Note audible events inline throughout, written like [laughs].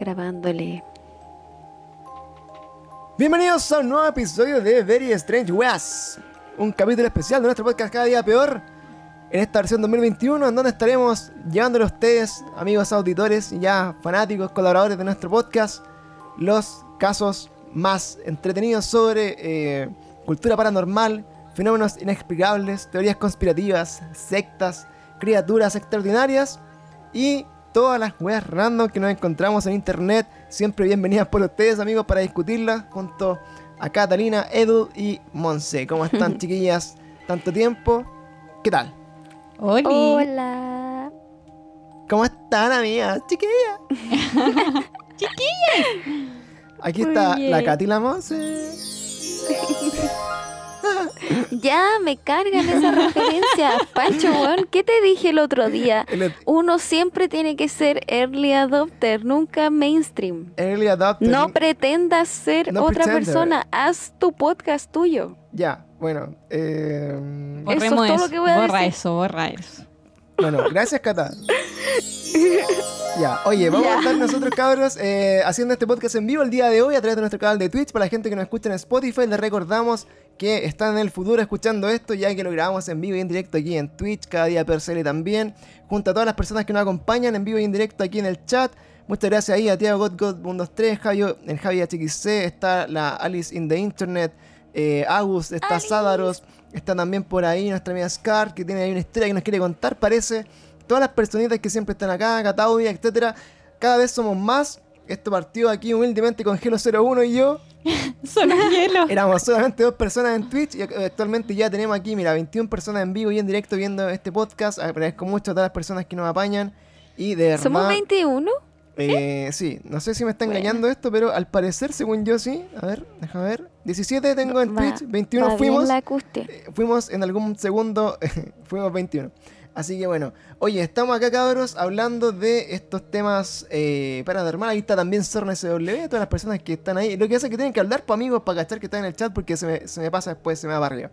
grabándole. Bienvenidos a un nuevo episodio de Very Strange Weas, un capítulo especial de nuestro podcast Cada Día Peor, en esta versión 2021, en donde estaremos llevándole a ustedes, amigos auditores y ya fanáticos, colaboradores de nuestro podcast, los casos más entretenidos sobre eh, cultura paranormal, fenómenos inexplicables, teorías conspirativas, sectas, criaturas extraordinarias y todas las weas random que nos encontramos en internet. Siempre bienvenidas por ustedes, amigos, para discutirlas junto a Catalina, Edu y Monse. ¿Cómo están, [laughs] chiquillas? Tanto tiempo. ¿Qué tal? Hola. Hola. ¿Cómo están, amigas? Chiquillas. [laughs] Chiquillas. Aquí Muy está bien. la Katy y la Monse. [laughs] [laughs] Ya me cargan esa referencia. [laughs] Pancho, weón, ¿qué te dije el otro día? Uno siempre tiene que ser early adopter, nunca mainstream. early adopter. No pretendas ser No otra pretender. persona, haz tu podcast tuyo. Ya, bueno. eh, Eso es Borremos todo eso. lo que voy a borra decir. eso, borra eso. Bueno, gracias, Cata. [laughs] [laughs] Ya, oye, vamos Ya. a estar nosotros, cabros, eh, haciendo este podcast en vivo el día de hoy a través de nuestro canal de Twitch. Para la gente que nos escucha en Spotify, les recordamos que están en el futuro escuchando esto, ya que lo grabamos en vivo y en directo aquí en Twitch, cada día Percele también, junto a todas las personas que nos acompañan en vivo y en directo aquí en el chat. Muchas gracias ahí a Tiago GodGod123, Javio, en Javi HXC, está la Alice in the Internet, eh, Agus, está. Sádaros, está también por ahí nuestra amiga Scar, que tiene ahí una historia que nos quiere contar, parece. Todas las personitas que siempre están acá, Cataudia, etcétera. Cada vez somos más. Esto partió aquí humildemente con Gelo 01 y yo. [laughs] Solo hielo. Éramos solamente dos personas en Twitch y actualmente ya tenemos aquí, mira, 21 personas en vivo y en directo viendo este podcast. Agradezco mucho a todas las personas que nos apañan. Y de verdad. ¿Somos 21? eh, sí, no sé si me está Bueno. engañando esto, pero al parecer, según yo, sí. A ver, déjame ver. 17 tengo en Va- Twitch, 21 va bien fuimos. la. Eh, fuimos en algún segundo, [laughs] fuimos 21. Así que bueno, oye, estamos acá cabros hablando de estos temas eh, paranormales. Ahí está también Zorn SW, todas las personas que están ahí. Lo que hace es que tienen que hablar, pues amigos, para cachar que están en el chat porque se me, se me pasa después, se me va para arriba.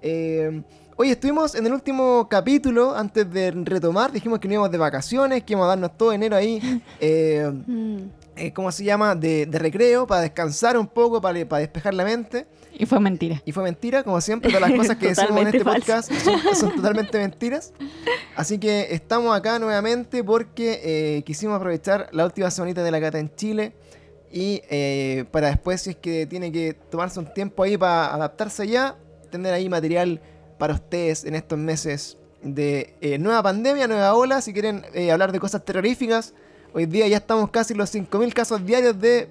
Eh, oye, estuvimos en el último capítulo, antes de retomar, dijimos que no íbamos de vacaciones, que íbamos a darnos todo enero ahí. [laughs] eh, Mm. Eh, ¿Cómo se llama? De, de recreo, para descansar un poco, para, para despejar la mente. Y fue mentira. Y fue mentira, como siempre, todas las cosas que [laughs] decimos en este falso. podcast son, son totalmente mentiras. Así que estamos acá nuevamente porque eh, quisimos aprovechar la última semanita de la cata en Chile. Y eh, para después, si es que tiene que tomarse un tiempo ahí para adaptarse ya, tener ahí material para ustedes en estos meses de eh, nueva pandemia, nueva ola. Si quieren eh, hablar de cosas terroríficas, hoy día ya estamos casi en los 5.000 casos diarios de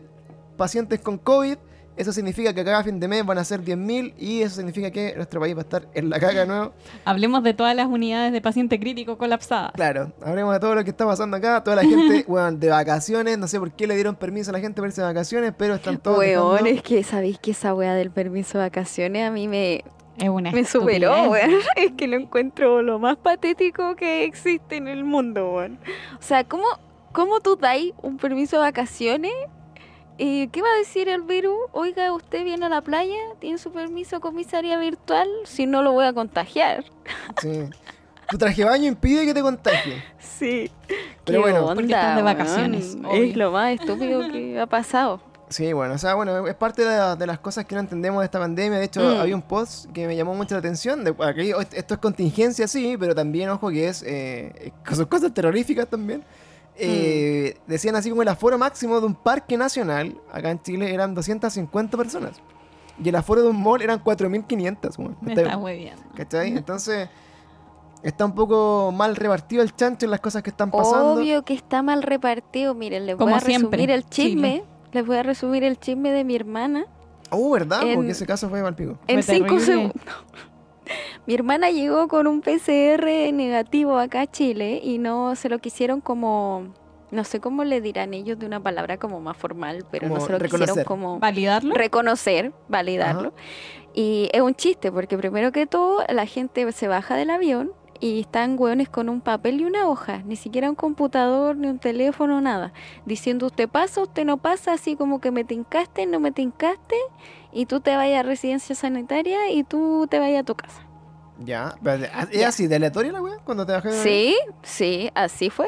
pacientes con COVID. Eso significa que cada fin de mes van a ser 10.000 y eso significa que nuestro país va a estar en la caga de nuevo. [laughs] Hablemos de todas las unidades de paciente crítico colapsadas. Claro, hablemos de todo lo que está pasando acá. Toda la gente, [laughs] weón, de vacaciones. No sé por qué le dieron permiso a la gente para irse de vacaciones, pero están todos. Weón, dejando- es que sabéis que esa weá del permiso de vacaciones a mí me, Es una me superó, weón. [laughs] Es que lo encuentro lo más patético que existe en el mundo, weón. O sea, ¿cómo, cómo tú dais un permiso de vacaciones? ¿Y qué va a decir el virus? Oiga, usted viene a la playa, tiene su permiso comisaría virtual, si no lo voy a contagiar. Sí. Tu traje de baño impide que te contagie. Sí. Pero ¿Qué bueno. onda, Porque estás de vacaciones, Es lo más estúpido que ha pasado. Sí, bueno, o sea, bueno, es parte de, la- de las cosas que no entendemos de esta pandemia. De hecho, Mm. había un post que me llamó mucho la atención. De, aquí, esto es contingencia, sí, pero también, ojo, que es. Eh, son cosas terroríficas también. Eh, Decían así como el aforo máximo de un parque nacional, acá en Chile, eran 250 personas. Y el aforo de un mall eran 4.500. weón. Me Está- está hueviando. ¿Cachai? Entonces, está un poco mal repartido el chancho en las cosas que están pasando. Obvio que está mal repartido. Miren, les voy a resumir el chisme. Les voy a resumir el chisme de mi hermana Oh, ¿verdad? En- Porque ese caso fue mal pico. en Fue cinco segundos. [laughs] Mi hermana llegó con un PCR negativo acá a Chile y no se lo quisieron como, no sé cómo le dirán ellos de una palabra como más formal, pero no se lo reconocer. quisieron como ¿Validarlo? reconocer, validarlo. Y es un chiste, porque primero que todo la gente se baja del avión y están hueones con un papel y una hoja, ni siquiera un computador, ni un teléfono, nada, diciendo usted pasa, usted no pasa, así como que me tincaste, no me tincaste, y tú te vayas a residencia sanitaria y tú te vayas a tu casa. Ya, pero, ¿es así de aleatoria la weá? Cuando te bajé de- Sí, sí, así fue.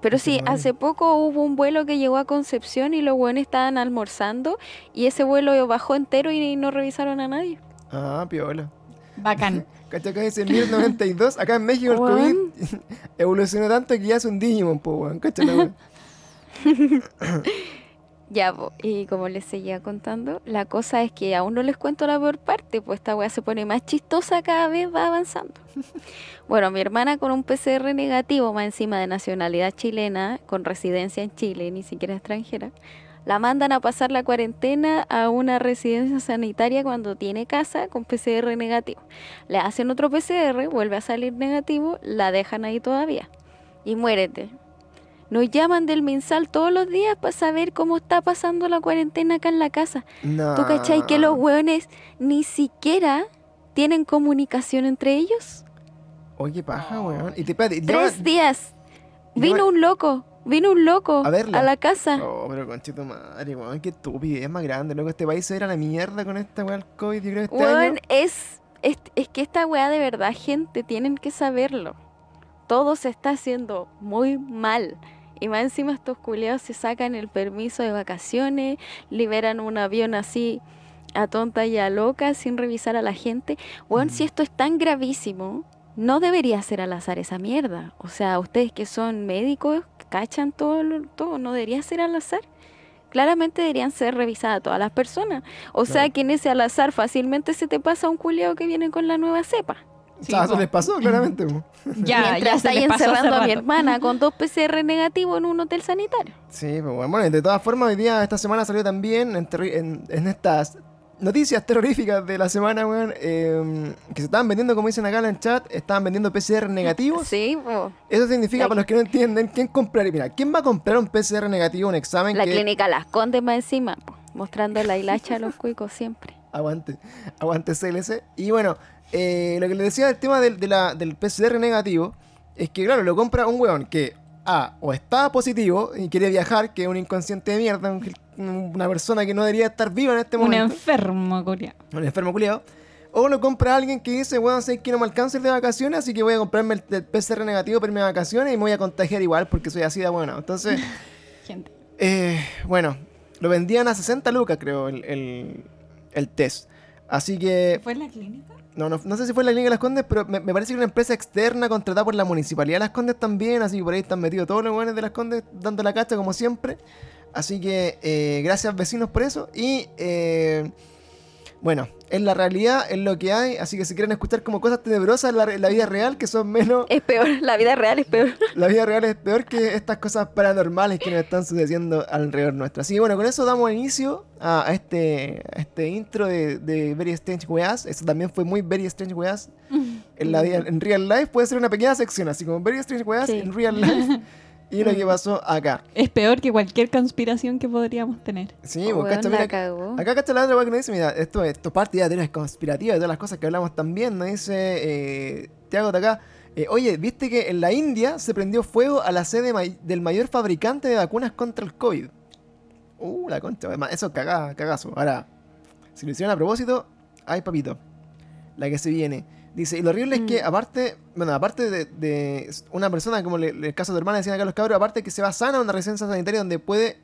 Pero sí, hace poco hubo un vuelo que llegó a Concepción y los buenos estaban almorzando y ese vuelo bajó entero y no revisaron a nadie. Ah, piola. Bacán. [laughs] ¿Cachai? Acá dice 1092. Acá en México el COVID [laughs] evolucionó tanto que ya es un Digimon, po, weón. ¿Cachai? [laughs] Ya, po, y como les seguía contando, la cosa es que aún no les cuento la peor parte, pues esta weá se pone más chistosa cada vez va avanzando. [laughs] bueno, mi hermana con un PCR negativo, más encima de nacionalidad chilena, con residencia en Chile, ni siquiera extranjera, la mandan a pasar la cuarentena a una residencia sanitaria cuando tiene casa con PCR negativo. Le hacen otro PCR, vuelve a salir negativo, la dejan ahí todavía. Y muérete. Nos llaman del mensal todos los días para saber cómo está pasando la cuarentena acá en la casa. No. ¿Tú cachai que los hueones ni siquiera tienen comunicación entre ellos? Oye, paja, weón. Y te espérate, y Tres días. Vino un loco. Vino un loco A verla. la casa. Oh, pero conchito madre, weón, qué estúpido, es más grande, loco, este país se irá a la mierda con esta weá del COVID, yo creo, este Weón, año. es, es, es que esta weá de verdad, gente, tienen que saberlo. Todo se está haciendo muy mal. Y más encima estos culiados se sacan el permiso de vacaciones, liberan un avión así a tonta y a loca sin revisar a la gente. Weón, si esto es tan gravísimo, no debería ser al azar esa mierda. O sea, ustedes que son médicos, cachan todo, lo- todo, no debería ser al azar. Claramente deberían ser revisadas todas las personas. O sea que en ese al azar fácilmente se te pasa un culiao que viene con la nueva cepa. O sea, Sí, eso les pasó, claramente. Ya, Mientras ya ahí encerrando a mi hermana con dos [laughs] PCR negativos en un hotel sanitario. Sí, pues bueno, bueno, de todas formas, hoy día, esta semana salió también en, terri- en- en estas noticias terroríficas de la semana, weón, eh, que se estaban vendiendo, como dicen acá en el chat, estaban vendiendo PCR negativos. Sí, po. Eso significa, La- para los que no entienden, ¿quién compraría? Mira, ¿quién va a comprar un PCR negativo, un examen la que... clínica Las Condes más encima, po, mostrando la hilacha a los cuicos siempre. [laughs] Aguante, aguante CLC. Y bueno, eh, lo que les decía del tema del, de la- del PCR negativo es que, claro, lo compra un weón que, A, o está positivo y quiere viajar, que es un inconsciente de mierda, un una persona que no debería estar viva en este Un momento, enfermo, Corea. un enfermo culiado. O lo compra alguien que dice, weón, sé que no me alcanza el de vacaciones, así que voy a comprarme el, el PCR negativo para de vacaciones y me voy a contagiar igual porque soy así de bueno. Entonces, [laughs] Gente. eh, bueno, lo vendían a 60 lucas, creo, el, el, el test. Así que ¿Fue en la clínica? No, no, no sé si fue la clínica de Las Condes, pero me, me parece que una empresa externa contratada por la municipalidad de Las Condes también, así que por ahí están metidos todos los buenos de Las Condes dando la cacha como siempre. Así que eh, gracias vecinos por eso. Y eh, bueno, es la realidad, es lo que hay, así que si quieren escuchar como cosas tenebrosas en la, en la vida real, que son menos, Es peor, la vida real es peor. [laughs] la vida real es peor que estas cosas paranormales que nos están sucediendo alrededor nuestro. Así que bueno, con eso damos inicio a, a este, a este intro de, de Very Strange Weas. Eso también fue muy Very Strange Weas. [laughs] En, la, vida- en real life puede ser una pequeña sección, así como Very Strange Weas Sí. en real life. [laughs] y lo que pasó acá. Es peor que cualquier conspiración que podríamos tener. Sí, pues, cacha, la mira, cagó. Acá cacha la otra weá que nos dice, mira, esto, esto parte ya de teorías conspirativas, de todas las cosas que hablamos también, nos dice eh, Tiago de acá. eh, Oye, ¿viste que en la India se prendió fuego a la sede may- del mayor fabricante de vacunas contra el COVID? Uh, la concha, además, eso es caga- cagazo. Ahora, si lo hicieron a propósito, ay papito, la que se viene. Dice, y lo horrible es que Mm. aparte, bueno, aparte de, de una persona, como le- el caso de tu hermana, decían acá los cabros, aparte que se va sana a una residencia sanitaria donde puede,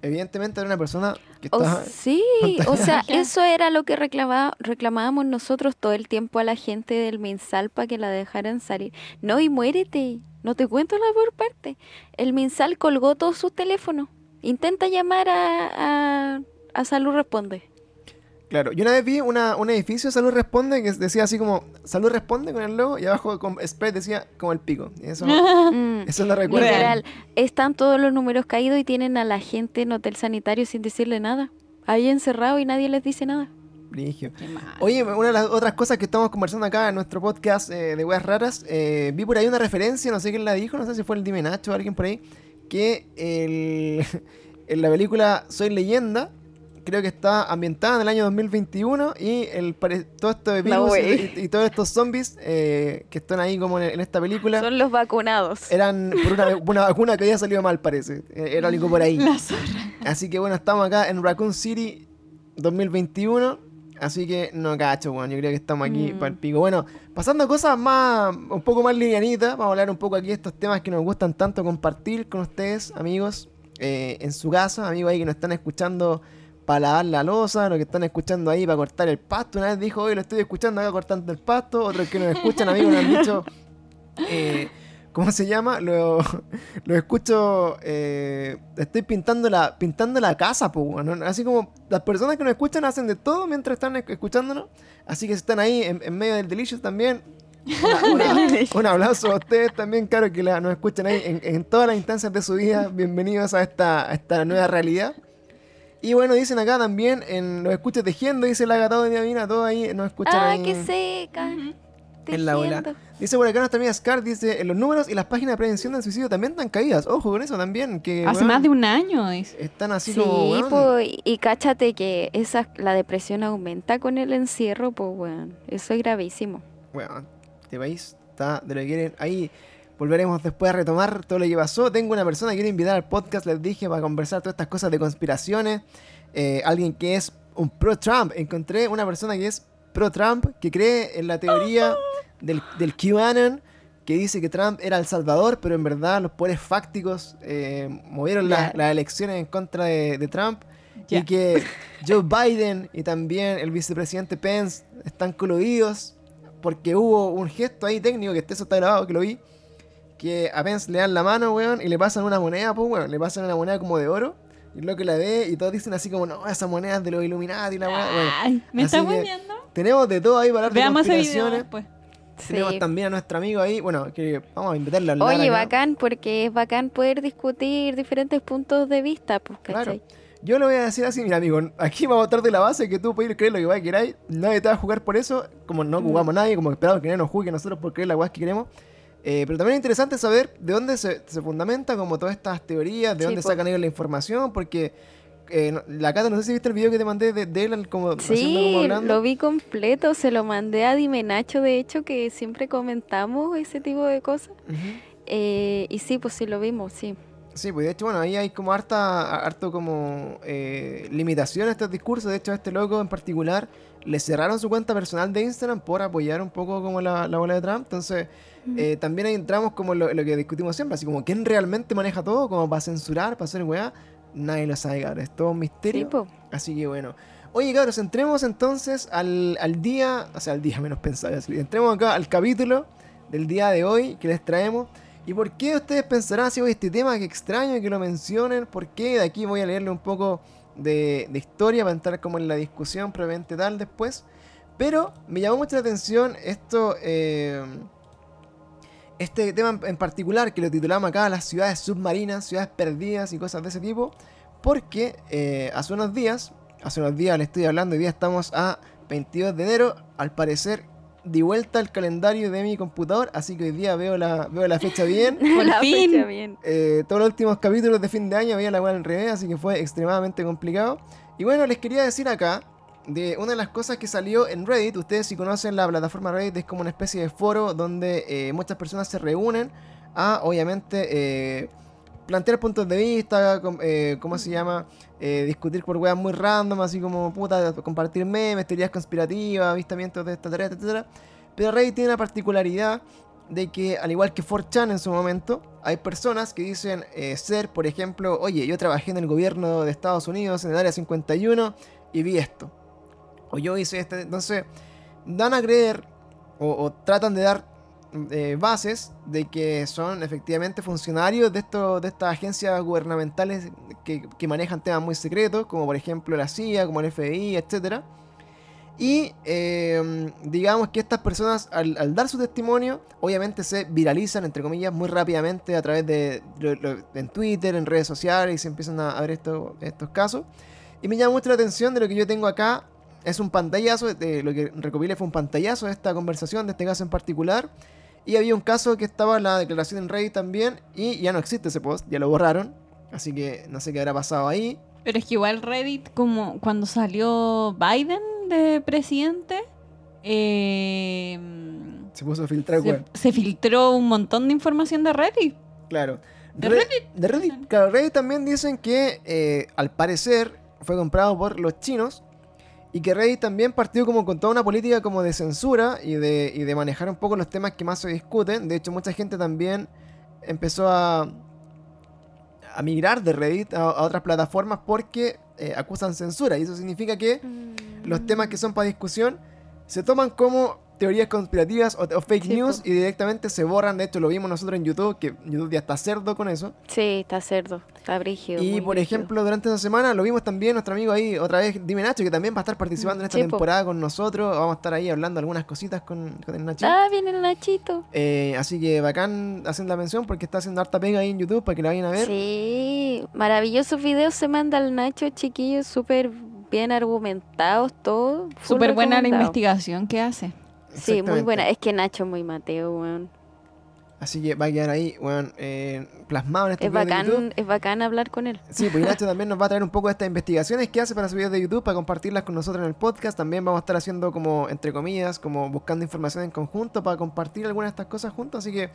evidentemente, haber una persona que está... sí, o sea, [laughs] eso era lo que reclamaba, reclamábamos nosotros todo el tiempo a la gente del Minsal para que la dejaran salir. No, y muérete, no te cuento la peor parte. El Minsal colgó todos sus teléfonos. Intenta llamar a, a, a Salud Responde. Claro, yo una vez vi una, un edificio Salud Responde que decía así como Salud Responde con el logo y abajo con spread decía como el pico. Y eso, [laughs] Mm. eso lo recuerdo. Literal, están todos los números caídos y tienen a la gente en hotel sanitario sin decirle nada. Ahí encerrado y nadie les dice nada. Brigio. Oye, una de las otras cosas que estamos conversando acá en nuestro podcast eh, de weas raras, eh, vi por ahí una referencia, no sé quién la dijo, no sé si fue el Dime Nacho o alguien por ahí, que el- [laughs] en la película Soy Leyenda, creo que está ambientada en el año 2021 y el, todo esto de virus wey. y, y todos estos zombies eh, que están ahí como en, en esta película Son los vacunados. eran por una, [laughs] una vacuna que había salido mal, parece. Eh, Era algo por ahí. La zorra. Así que bueno, estamos acá en Raccoon City 2021. Así que no cacho, weón. Yo creo que estamos aquí Mm. para el pico. Bueno, pasando a cosas más, un poco más livianitas, vamos a hablar un poco aquí de estos temas que nos gustan tanto compartir con ustedes, amigos, eh, en su casa, amigos ahí que nos están escuchando para lavar la losa, los que están escuchando ahí para cortar el pasto. Una vez dijo, hoy lo estoy escuchando acá cortando el pasto. Otros que nos escuchan, amigos, nos han dicho, [laughs] eh, ¿cómo se llama? Lo, lo escucho, eh, estoy pintando la, pintando la casa, pues. Así como las personas que nos escuchan hacen de todo mientras están esc- escuchándonos. Así que si están ahí en, en medio del Delicious también. [laughs] una- una- un abrazo a ustedes también, claro, que la- nos escuchan ahí en, en todas las instancias de su vida. Bienvenidos a esta, a esta nueva realidad. Y bueno, dicen acá también, en los escuchas tejiendo, dice la gatado de Diamina, todos ahí nos escuchan Ah, ahí qué seca. en la ola. Tejiendo. Dice por acá nuestra amiga Scar, dice, en los números y las páginas de prevención del suicidio también están caídas. Ojo con eso también, que Hace weón, más de un año, dice. están así Sí, como... po, y, cáchate que esa, la depresión aumenta con el encierro, pues, weón. Eso es gravísimo. Weón, este país está de lo que quieren. Ahí volveremos después a retomar todo lo que pasó. Tengo una persona que quiero invitar al podcast, les dije, para conversar todas estas cosas de conspiraciones. Eh, alguien que es un pro-Trump. Encontré una persona que es pro-Trump, que cree en la teoría [laughs] del, del QAnon, que dice que Trump era el salvador, pero en verdad los poderes fácticos eh, movieron la- Ya. las elecciones en contra de, de Trump. Ya. Y que Joe Biden y también el vicepresidente Pence están coludidos porque hubo un gesto ahí técnico, que eso está grabado, que lo vi, que a Pence le dan la mano, weón, y le pasan una moneda, pues, weón, le pasan una moneda como de oro, y lo que la ve, y todos dicen así como, no, esa moneda es de los Illuminati, y la weá, bueno. Ay, ¿me así está hueviendo? Tenemos de todo ahí para hablar de conspiraciones. después. Tenemos también a nuestro amigo ahí, bueno, que vamos a invitarle a hablar Oye, acá. bacán, porque es bacán poder discutir diferentes puntos de vista, pues, Claro. ¿cachai? Yo le voy a decir así, mira amigo, aquí vamos a estar de la base que tú puedes creer lo que vaya queráis, nadie te va a jugar por eso, como no Mm. jugamos a nadie, como esperamos que nadie nos juegue nosotros por creer las weas que queremos. Eh, pero también es interesante saber de dónde se, se fundamenta como todas estas teorías, de Sí, dónde po. sacan ellos la información, porque eh, la Cata, no sé si viste el video que te mandé de, de él como como Sí, hablando. lo vi completo, se lo mandé a Dime Nacho, de hecho, que siempre comentamos ese tipo de cosas. Eh, y sí, pues sí lo vimos, sí. Sí, pues de hecho, bueno, ahí hay como harta, harto como eh, limitación a estos discursos. De hecho, a este loco en particular le cerraron su cuenta personal de Instagram por apoyar un poco como la, la bola de Trump. Entonces, eh, también ahí entramos como lo, lo que discutimos siempre, así como quién realmente maneja todo, como para censurar, para hacer weá. Nadie lo sabe, cabrón. Es todo un misterio. Así que bueno. Oye, cabros, entremos entonces al, al día, o sea, al día menos pensado. Entremos acá al capítulo del día de hoy que les traemos. ¿Y por qué ustedes pensarán si hoy este tema que extraño que lo mencionen? ¿Por qué? De aquí voy a leerle un poco de, de historia para entrar como en la discusión probablemente tal después. Pero me llamó mucho la atención esto, eh, este tema en- particular que lo titulamos acá las ciudades submarinas, ciudades perdidas y cosas de ese tipo. Porque eh, hace unos días, hace unos días le estoy hablando, hoy día estamos a 22 de enero, al parecer di vuelta al calendario de mi computador, así que hoy día veo la, veo la fecha bien. [laughs] Por La fin. fecha bien. Eh, todos los últimos capítulos de fin de año había la cual al revés, así que fue extremadamente complicado. Y bueno, les quería decir acá de una de las cosas que salió en Reddit. Ustedes si conocen la plataforma Reddit es como una especie de foro donde eh, muchas personas se reúnen a, obviamente, eh, plantear puntos de vista, eh, ¿cómo se llama? Eh, discutir por weas muy random, así como puta, compartir memes, teorías conspirativas, avistamientos de extraterrestres, etcétera. Pero Reddit tiene una particularidad de que, al igual que 4chan en su momento, hay personas que dicen ser, por ejemplo, oye, yo trabajé en el gobierno de Estados Unidos, en el área 51, y vi esto. O yo hice este. Entonces, dan a creer, o, tratan de dar eh, bases de que son efectivamente funcionarios de, esto, de estas agencias gubernamentales que, que manejan temas muy secretos, como por ejemplo la CIA, como el FBI, etcétera. Y eh, digamos que estas personas al, dar su testimonio, obviamente se viralizan, entre comillas, muy rápidamente a través de, en Twitter, en redes sociales, y se empiezan a, a ver esto- estos casos. Y me llama mucho la atención de lo que yo tengo acá. Es un pantallazo, de lo que recopilé fue un pantallazo de esta conversación, de este caso en particular. Y había un caso que estaba en la declaración en Reddit también, y ya no existe ese post, ya lo borraron. Así que no sé qué habrá pasado ahí. Pero es que igual Reddit, como cuando salió Biden de presidente, eh, Se puso a filtrar, se, se filtró un montón de información de Reddit. Claro. ¿De Re- De Reddit. Claro, Reddit también dicen que eh, al parecer fue comprado por los chinos Y que Reddit también partió como con toda una política como de censura y de, y de manejar un poco los temas que más se discuten. De hecho, mucha gente también empezó a, a migrar de Reddit a, a otras plataformas porque eh, acusan censura. Y eso significa que los temas que son para discusión se toman como teorías conspirativas o, o fake Sí, news po. y directamente se borran. De hecho, lo vimos nosotros en YouTube, que YouTube ya está cerdo con eso. Sí, está cerdo, está brígido. Y por brígido. ejemplo, durante esa semana lo vimos también nuestro amigo ahí, otra vez, Dime Nacho, que también va a estar participando en esta Sí, po. temporada con nosotros. Vamos a estar ahí hablando algunas cositas con, con el Nacho. Ah, viene el Nachito. Eh, así que bacán haciendo la mención porque está haciendo harta pega ahí en YouTube para que la vayan a ver. Sí, maravillosos videos se manda el Nacho, chiquillos, súper bien argumentados, todo. full Súper buena la investigación que hace. Sí, muy buena. Es que Nacho es muy Mateo, weón. Así que va a quedar ahí, bueno, eh, plasmado en este Es video de YouTube. bacán, es bacán hablar con él. Sí, pues Nacho [laughs] también nos va a traer un poco de estas investigaciones que hace para sus videos de YouTube, para compartirlas con nosotros en el podcast. También vamos a estar haciendo como, entre comillas, como buscando información en conjunto para compartir algunas de estas cosas juntos. Así que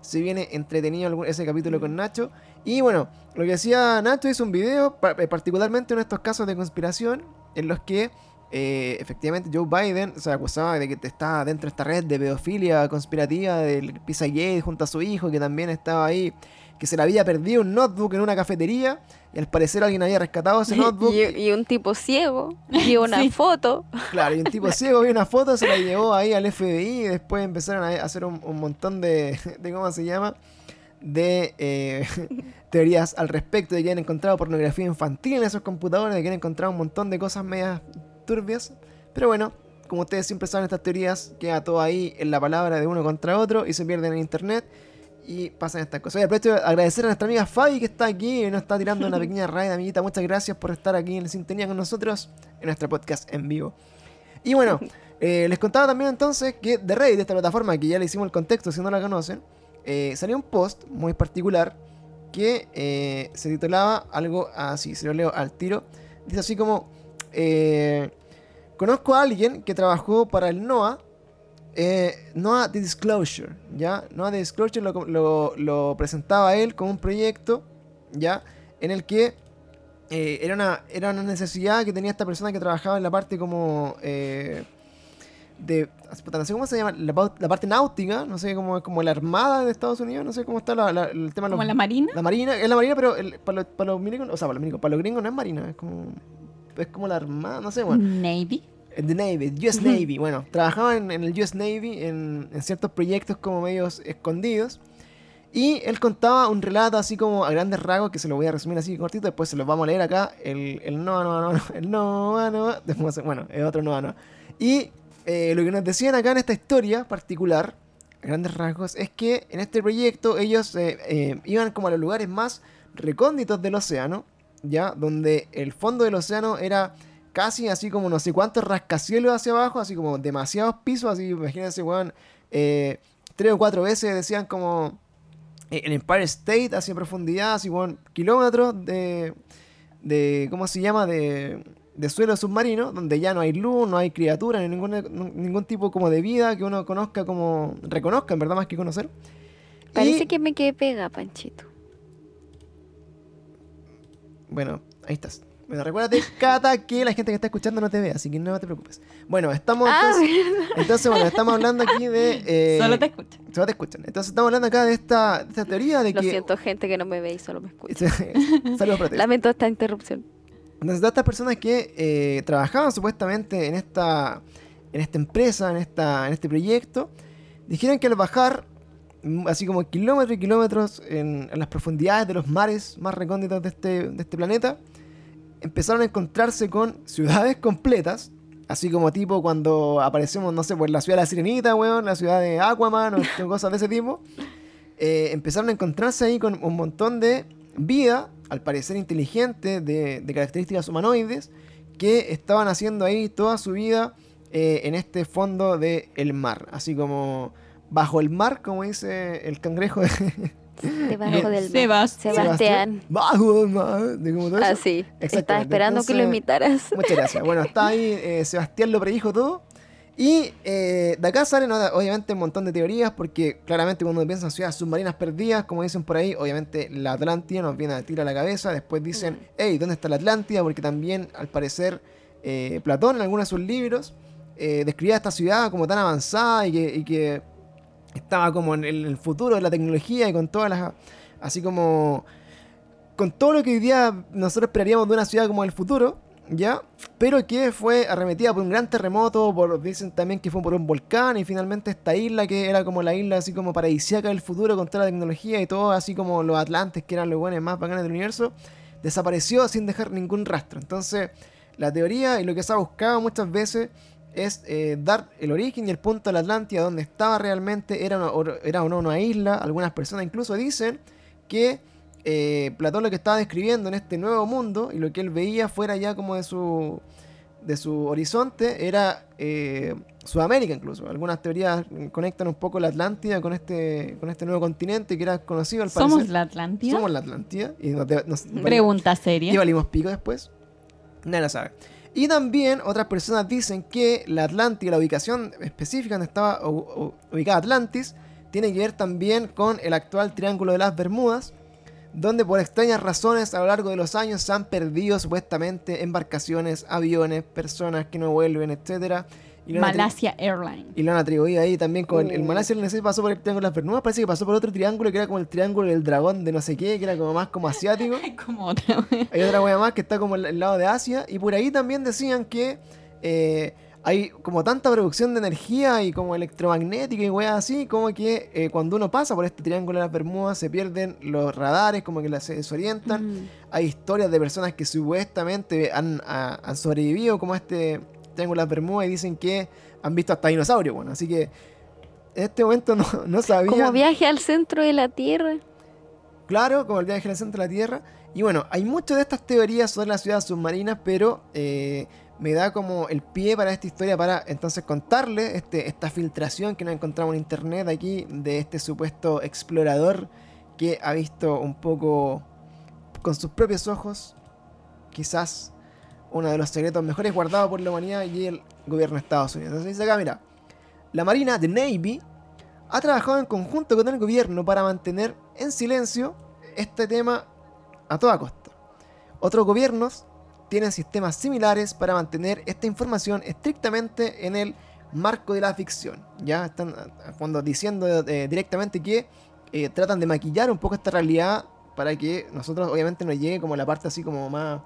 se viene entretenido algún- ese capítulo con Nacho. Y bueno, lo que decía Nacho es un video, eh, particularmente en estos casos de conspiración, en los que eh, efectivamente Joe Biden se acusaba de que estaba dentro de esta red de pedofilia conspirativa del Pizzagate junto a su hijo, que también estaba ahí, que se le había perdido un notebook en una cafetería. Y al parecer alguien había rescatado ese [laughs] notebook. Y, y un tipo ciego [laughs] vio una Sí. foto. Claro, y un tipo ciego vio una foto, se la llevó ahí al FBI y después empezaron a hacer un, un montón de, [laughs] de, ¿cómo se llama? De eh, teorías al respecto de que han encontrado pornografía infantil en esos computadores, de que han encontrado un montón de cosas medias turbias. Pero bueno, como ustedes siempre saben, estas teorías queda todo ahí en la palabra de uno contra otro y se pierden en internet. Y pasan estas cosas. Y aprovecho de agradecer a nuestra amiga Fabi que está aquí y nos está tirando una [laughs] pequeña raid, amiguita. Muchas gracias por estar aquí en sintonía con nosotros en nuestro podcast en vivo. Y bueno, [laughs] eh, les contaba también entonces que de Reddit, esta plataforma que ya le hicimos el contexto si no la conocen, eh, salió un post muy particular que eh, se titulaba algo así, se lo leo al tiro. Dice así como, eh, conozco a alguien que trabajó para el NOAA, eh, NOAA The Disclosure, ¿ya? NOAA The Disclosure lo, lo- lo presentaba él como un proyecto, ¿ya? En el que eh, era, una, era una necesidad que tenía esta persona que trabajaba en la parte como... eh, de, no sé cómo se llama, la, parte náutica, no sé, como, como la armada de Estados Unidos, no sé cómo está la- la- el tema Como los- la marina. la marina, es la marina, pero el- para, los, para los milicos, o sea, para los milicos, para los gringos no es marina, es como, es como la armada, no sé, bueno. Navy. The Navy, US. Navy. Bueno, trabajaba en, en el US Navy en, en ciertos proyectos como medios escondidos. Y él contaba un relato así como a grandes rasgos, que se lo voy a resumir así cortito, después se los vamos a leer acá. El, el no, no, no, no, el no, no, después, bueno, el otro no, no. Y eh, lo que nos decían acá en esta historia particular, a grandes rasgos, es que en este proyecto ellos eh, eh, iban como a los lugares más recónditos del océano, ya, donde el fondo del océano era casi así como no sé cuántos rascacielos hacia abajo, así como demasiados pisos, así imagínense, weón, eh, tres o cuatro veces decían como eh, el Empire State hacia profundidad, así weón, kilómetros de, de, ¿cómo se llama? De, de suelo submarino, donde ya no hay luz, no hay criatura, ni ningún, ningún tipo como de vida que uno conozca como, reconozca, en verdad, más que conocer. Parece Y- que me quedé pega, Panchito. Bueno, ahí estás. Bueno, recuérdate, Cata, que la gente que está escuchando no te ve, así que no te preocupes. Bueno, estamos Ah, entonces, entonces, bueno, estamos hablando aquí de... eh, Solo te escucha. Solo te escuchan. Entonces estamos hablando acá de esta, de esta teoría de Lo que... siento, gente que no me ve y solo me escucha. [laughs] Saludos para ti. Lamento esta interrupción. Entonces, todas estas personas que eh, trabajaban supuestamente en esta, en esta empresa, en, esta, en este proyecto, dijeron que al bajar, así como kilómetros y kilómetros en, en las profundidades de los mares más recónditos de este, de este planeta, empezaron a encontrarse con ciudades completas, así como tipo cuando aparecemos, no sé, pues la ciudad de la Sirenita, weón, la ciudad de Aquaman o [laughs] cosas de ese tipo. Eh, empezaron a encontrarse ahí con un montón de vida, al parecer inteligente, de, de características humanoides, que estaban haciendo ahí toda su vida eh, en este fondo del mar, así como bajo el mar, como dice el cangrejo de Debajo del mar. Sebastián. Sebastián. Bajo el mar, de como todo eso. Así. Exactamente, Estaba esperando que lo imitaras. Muchas gracias. Bueno, está ahí, eh, Sebastián lo predijo todo. Y eh, de acá salen obviamente un montón de teorías, porque claramente cuando piensan en ciudades submarinas perdidas, como dicen por ahí, obviamente la Atlántida nos viene a tirar a la cabeza. Después dicen, hey, ¿dónde está la Atlántida? Porque también, al parecer, eh, Platón en algunos de sus libros eh, describía esta ciudad como tan avanzada y que, y que estaba como en el, futuro de la tecnología y con todas las... así como... con todo lo que hoy día nosotros esperaríamos de una ciudad como el futuro, ¿ya? Pero que fue arremetida por un gran terremoto, por, dicen también que fue por un volcán y finalmente esta isla que era como la isla así como paradisíaca del futuro con toda la tecnología y todo, así como los atlantes que eran los buenos más bacanes del universo, desapareció sin dejar ningún rastro. Entonces, la teoría y lo que se ha buscado muchas veces es eh, dar el origen y el punto de la Atlántida donde estaba realmente, era, una- o- era o no una isla. Algunas personas incluso dicen que eh, Platón lo que estaba describiendo en este nuevo mundo y lo que él veía fuera ya como de su, de su horizonte era eh, Sudamérica incluso. Algunas teorías conectan un poco la Atlántida con este, con este nuevo continente que era conocido al parecer. ¿Somos la Atlántida? Somos la Atlántida. Y nos, de- nos- Pregunta seria. y valimos pico después. Nadie lo sabe. Y también otras personas dicen que la Atlántida, la ubicación específica donde estaba ubicada Atlantis, tiene que ver también con el actual Triángulo de las Bermudas, donde por extrañas razones a lo largo de los años se han perdido supuestamente embarcaciones, aviones, personas que no vuelven, etcétera. Malasia Airlines. y lo han atribuido ahí también con el, el Oh. Malasia si pasó por el Triángulo de las Bermudas, parece que pasó por otro triángulo que era como el Triángulo del Dragón de no sé qué, que era como más como asiático. [laughs] Como otra vez. Hay otra wea más que está como al al lado de Asia. Y por ahí también decían que eh, hay como tanta producción de energía y como electromagnética y weas así, como que eh, cuando uno pasa por este triángulo de las Bermudas se pierden los radares, como que se desorientan. Mm. Hay historias de personas que supuestamente han, a- han sobrevivido como a este triángulo de las Bermudas y dicen que han visto hasta dinosaurios. Bueno, así que en este momento no, no sabía. Como viaje al centro de la Tierra. Claro, como el viaje al centro de la Tierra. Y bueno, hay muchas de estas teorías sobre las ciudades submarinas, pero eh, me da como el pie para esta historia para entonces contarle este, esta filtración que nos encontramos en internet aquí de este supuesto explorador que ha visto un poco con sus propios ojos, quizás uno de los secretos mejores guardados por la humanidad y el gobierno de Estados Unidos. Entonces dice acá, mira, la Marina, the Navy, ha trabajado en conjunto con el gobierno para mantener en silencio este tema a toda costa. Otros gobiernos tienen sistemas similares para mantener esta información estrictamente en el marco de la ficción. Ya están cuando diciendo eh, directamente que eh, tratan de maquillar un poco esta realidad para que nosotros obviamente nos llegue como la parte así como más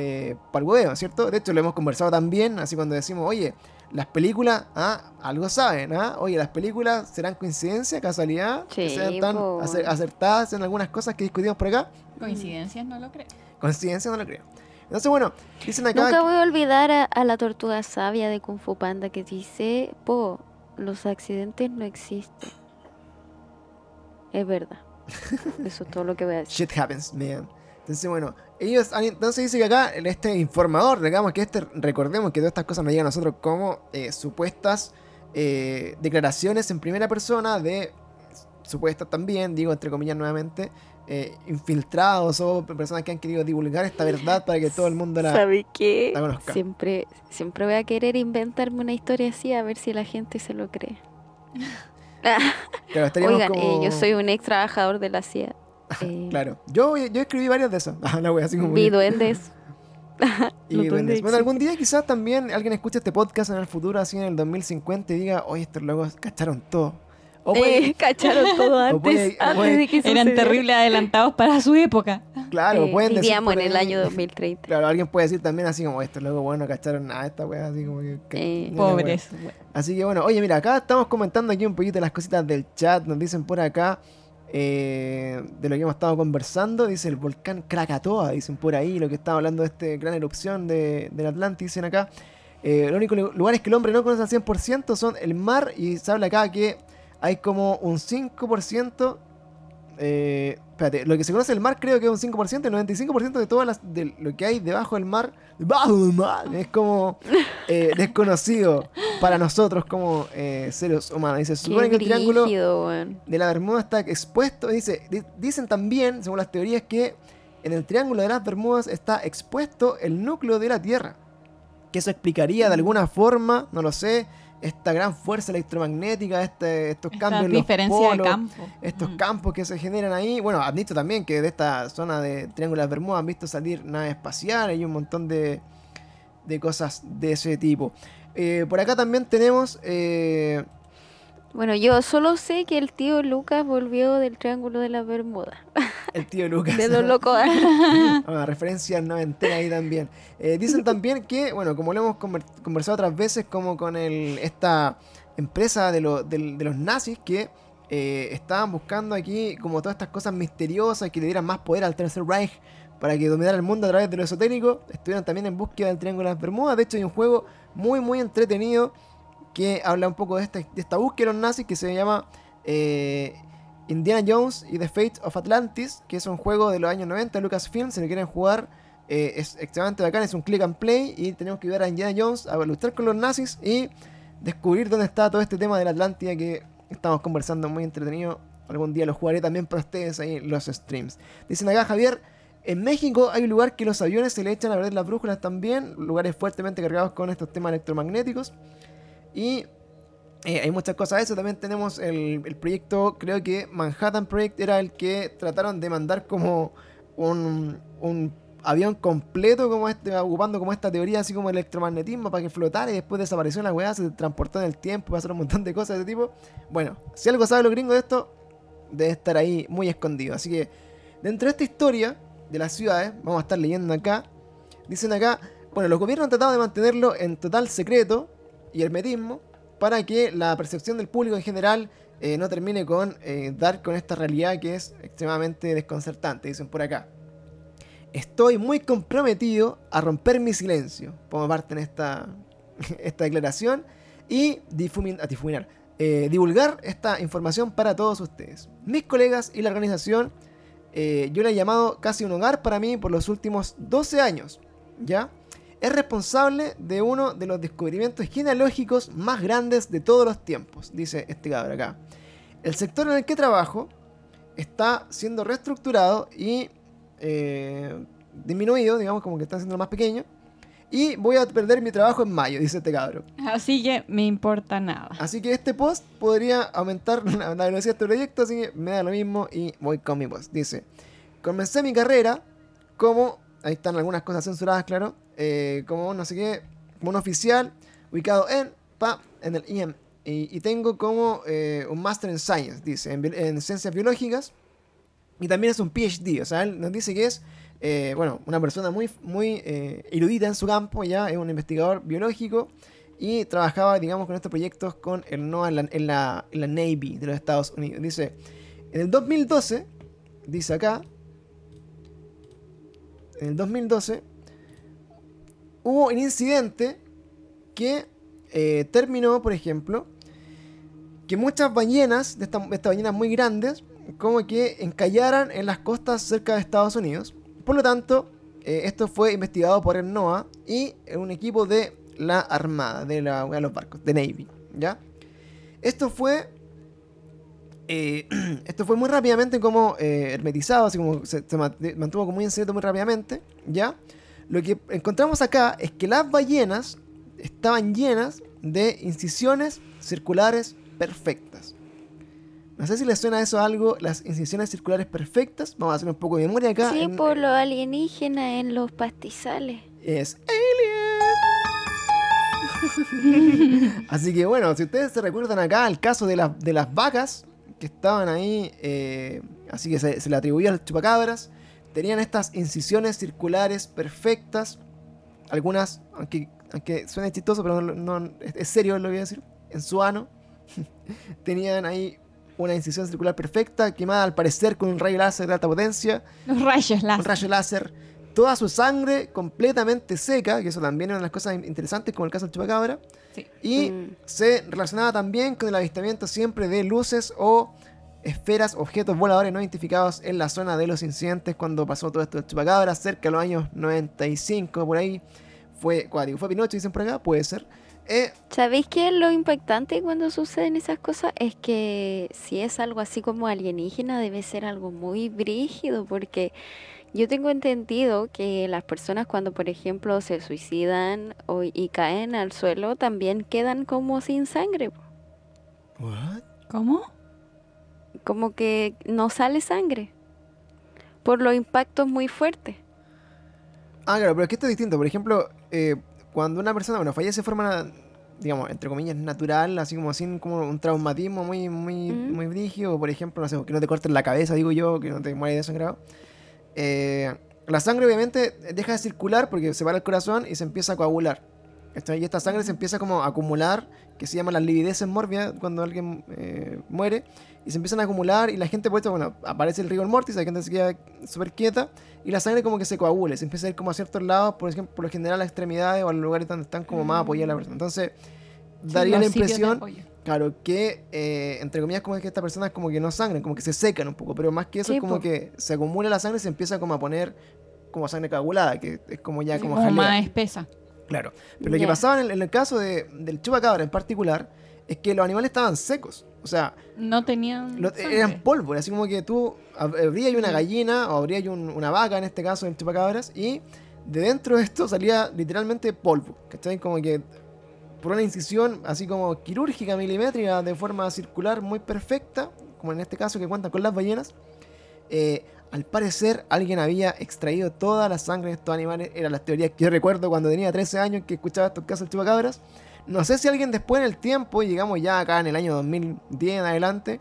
eh, para el huevo, ¿cierto? De hecho lo hemos conversado también, así cuando decimos, oye, las películas, ah, algo saben, ah, oye, las películas serán coincidencia, casualidad, que sean tan acertadas en algunas cosas que discutimos por acá. Coincidencias, no lo creo. Coincidencia no lo creo. Entonces, bueno, dicen acá. Nunca voy a olvidar a, a la tortuga sabia de Kung Fu Panda que dice, po, los accidentes no existen. Es verdad. [laughs] Eso es todo lo que voy a decir. Shit happens, man. Entonces, bueno, ellos han- entonces dice que acá este informador, digamos que este, recordemos que todas estas cosas nos llegan a nosotros como eh, supuestas eh, declaraciones en primera persona de supuestas también, digo entre comillas nuevamente, eh, infiltrados o personas que han querido divulgar esta verdad para que todo el mundo la... ¿Sabe qué? la conozca. Siempre, siempre voy a querer inventarme una historia así a ver si la gente se lo cree. Oigan, como- eh, yo soy un ex trabajador de la CIA. Eh, Claro, yo, yo escribí varias de esas. [laughs] Ah, la wea, así como... Vi duendes. [laughs] Y duendes. Bueno, algún día quizás también alguien escuche este podcast en el futuro, así en el 2050, y diga, oye, estos locos cacharon todo. O puede- Eh, [laughs] cacharon todo antes, puede- antes puede- de que Eran terribles adelantados para su época. claro, Eh, pueden decir en el año 2030. Claro, alguien puede decir también así como, estos locos, bueno, no cacharon nada de esta wea, así como que... Eh, ni una wea". Pobres. Así que bueno, oye, mira, acá estamos comentando aquí un poquito las cositas del chat, nos dicen por acá eh, de lo que hemos estado conversando, dice el volcán Krakatoa, dicen por ahí, lo que estaba hablando de esta gran erupción de, del Atlántico, dicen acá. Eh, los únicos lu- lugares que el hombre no conoce al 100% son el mar y se habla acá que hay como un 5%... Eh, espérate, lo que se conoce del mar creo que es un 5%, el 95% de todo las, de lo que hay debajo del mar, debajo del mar, es como eh, [laughs] desconocido para nosotros como eh, seres humanos. Dice, se supone que el triángulo de la Bermuda está expuesto. Dice, di- dicen también, según las teorías, que en el triángulo de las Bermudas está expuesto el núcleo de la Tierra. Que eso explicaría de alguna forma, no lo sé, esta gran fuerza electromagnética, este, estos Esta cambios en los diferencia de polos, campo. estos Mm. campos que se generan ahí. Bueno, han dicho también que de esta zona de Triángulo de las Bermudas han visto salir naves espaciales y un montón de, de cosas de ese tipo. Eh, por acá también tenemos... eh, Bueno, yo solo sé que el tío Lucas volvió del Triángulo de la Bermuda. [laughs] el tío Lucas. De los locos. Una [laughs] referencia noventera ahí también. Eh, dicen también que, bueno, como lo hemos conver- conversado otras veces, como con el, esta empresa de, lo- de los nazis que eh, estaban buscando aquí como todas estas cosas misteriosas que le dieran más poder al Tercer Reich para que dominara el mundo a través de lo esotérico, estuvieron también en búsqueda del Triángulo de las Bermudas. De hecho, hay un juego muy, muy entretenido que habla un poco de esta, de esta búsqueda de los nazis que se llama eh, Indiana Jones y The Fate of Atlantis, que es un juego de los años 90 de Lucasfilm. Si lo quieren jugar, eh, es extremadamente bacán. Es un click and play y tenemos que ayudar a Indiana Jones a luchar con los nazis y descubrir dónde está todo este tema de la Atlántida que estamos conversando muy entretenido. Algún día lo jugaré también para ustedes ahí en los streams. Dicen acá Javier, en México hay un lugar que los aviones se le echan a perder las brújulas también, lugares fuertemente cargados con estos temas electromagnéticos. Y eh, hay muchas cosas de eso. También tenemos el, el proyecto, creo que Manhattan Project era el que trataron de mandar como un, un avión completo, como este, ocupando como esta teoría así como electromagnetismo para que flotara y después desapareció la weá, se transportó en el tiempo, pasó un montón de cosas de ese tipo. Bueno, si algo sabe los gringos de esto, debe estar ahí muy escondido. Así que dentro de esta historia de las ciudades, vamos a estar leyendo acá, dicen acá, bueno, los gobiernos han tratado de mantenerlo en total secreto y hermetismo para que la percepción del público en general eh, no termine con eh, dar con esta realidad que es extremadamente desconcertante, dicen por acá. Estoy muy comprometido a romper mi silencio, pongo parte en esta, [laughs] esta declaración, y a difuminar, eh, divulgar esta información para todos ustedes. Mis colegas y la organización, yo la he llamado casi un hogar para mí por los últimos 12 años, ¿ya? Es responsable de uno de los descubrimientos genealógicos más grandes de todos los tiempos, dice este cabrón acá. El sector en el que trabajo está siendo reestructurado y eh, disminuido, digamos, como que está siendo más pequeño. Y voy a perder mi trabajo en mayo, dice este cabrón. Así que me importa nada. Así que este post podría aumentar la, [laughs] la velocidad de este proyecto, así que me da lo mismo y voy con mi post. Dice, comencé mi carrera como, ahí están algunas cosas censuradas, claro, eh, como no sé qué, como un oficial ubicado en, pa, en el IEM. Y, tengo como eh, un Master en Science, dice, en, ciencias biológicas. Y también es un PhD, o sea, él nos dice que es, eh, bueno, una persona muy, muy eh, erudita en su campo, ya es un investigador biológico y trabajaba, digamos, con estos proyectos con el NOAA en la Navy de los Estados Unidos. Dice, en el 2012, dice acá, en el 2012, hubo un incidente que eh, terminó, por ejemplo, que muchas ballenas, de, esta- de estas ballenas muy grandes, como que encallaran en las costas cerca de Estados Unidos. Por lo tanto, eh, esto fue investigado por el NOAA y un equipo de la Armada, de, la- de los barcos, de Navy, ¿ya? Esto fue... eh, [clears throat] esto fue muy rápidamente como eh, hermetizado, así como se, se ma- mantuvo como muy en secreto muy rápidamente, ¿ya? Lo que encontramos acá es que las ballenas estaban llenas de incisiones circulares perfectas. No sé si les suena eso algo, las incisiones circulares perfectas. Vamos a hacer un poco de memoria acá. Sí, en- por lo alienígena en los pastizales. es Alien. [laughs] Así que bueno, si ustedes se recuerdan acá el caso de, las de las vacas que estaban ahí, eh, así que se, se le atribuía a los chupacabras, tenían estas incisiones circulares perfectas. Algunas, aunque, aunque suene chistoso, pero no, no- es, es serio lo que voy a decir, en su ano. [laughs] Tenían ahí una incisión circular perfecta, quemada al parecer con un rayo láser de alta potencia. Los rayos un láser. rayo láser, toda su sangre completamente seca, que eso también era una de las cosas in- interesantes, como el caso del chupacabra, Sí. y Mm. se relacionaba también con el avistamiento siempre de luces o esferas, objetos voladores no identificados en la zona de los incidentes cuando pasó todo esto del chupacabra, cerca de los años 95, por ahí. Fue, ¿cuál digo? ¿Fue Pinocho, dicen por acá? Puede ser. Eh, ¿Sabéis qué es lo impactante cuando suceden esas cosas? Es que si es algo así como alienígena, debe ser algo muy brígido, porque yo tengo entendido que las personas cuando, por ejemplo, se suicidan o, y caen al suelo, también quedan como sin sangre. ¿What? ¿Cómo? como que no sale sangre, por los impactos muy fuertes. Ah, claro, pero es que esto es distinto. Por ejemplo, eh, cuando una persona, bueno, fallece de forma, digamos, entre comillas, natural, así como sin como un traumatismo muy, muy, Mm. muy brígido, por ejemplo, no sé, que no te corten la cabeza, digo yo, que no te mueras desangrado. Eh, la sangre obviamente deja de circular porque se para el corazón y se empieza a coagular. Y esta sangre se empieza como a acumular, que se llama las livideces morbias cuando alguien eh, muere, y se empiezan a acumular y la gente por eso, bueno, aparece el rigor mortis, la gente se queda súper quieta y la sangre como que se coagula, se empieza a ir como a ciertos lados, por ejemplo, por lo general a las extremidades o a los lugares donde están como más apoyadas la persona. Entonces, daría la impresión. Claro, que eh, entre comillas como es que estas personas como que no sangran, como que se secan un poco, pero más que eso Sí, es como po. que se acumula la sangre y se empieza como a poner como sangre coagulada, que es como ya como Como más espesa. Claro. Pero lo que pasaba en el, en el caso de, del chupacabra en particular es que los animales estaban secos. O sea, No tenían. lo- sangre. eran polvo, así como que tú ab- abrías una gallina o abrías un- una vaca, en este caso el chupacabras, y de dentro de esto salía literalmente polvo. ¿Cachai? Como que por una incisión así como quirúrgica, milimétrica, de forma circular muy perfecta, como en este caso que cuentan con las ballenas, eh, al parecer alguien había extraído toda la sangre de estos animales. Eran las teorías que yo recuerdo cuando tenía 13 años que escuchaba estos casos del chupacabras. No sé si alguien después en el tiempo, llegamos ya acá en el año 2010 en adelante,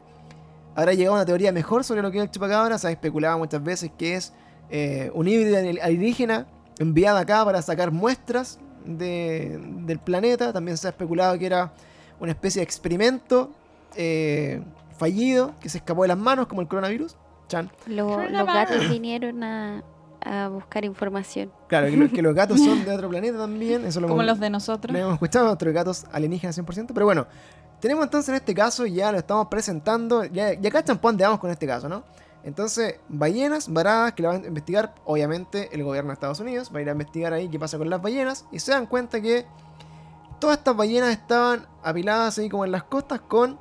habrá llegado a una teoría mejor sobre lo que es el chupacabra. Se ha especulado muchas veces que es eh, un híbrido alienígena enviado acá para sacar muestras de- del planeta. También se ha especulado que era una especie de experimento eh, fallido que se escapó de las manos, como el coronavirus. Chan. Lo- los gatos vinieron a, a buscar información. Claro, que, lo- que los [laughs] gatos son de otro planeta también. Eso lo Como hemos- los de nosotros. Lo hemos escuchado, otros gatos alienígenas 100%. Pero bueno, tenemos entonces en este caso, ya lo estamos presentando. Ya, ya cachan por dónde vamos con este caso, ¿no? Entonces, ballenas varadas que la van a investigar, obviamente, el gobierno de Estados Unidos. Va a ir a investigar ahí qué pasa con las ballenas. Y se dan cuenta que todas estas ballenas estaban apiladas ahí como en las costas con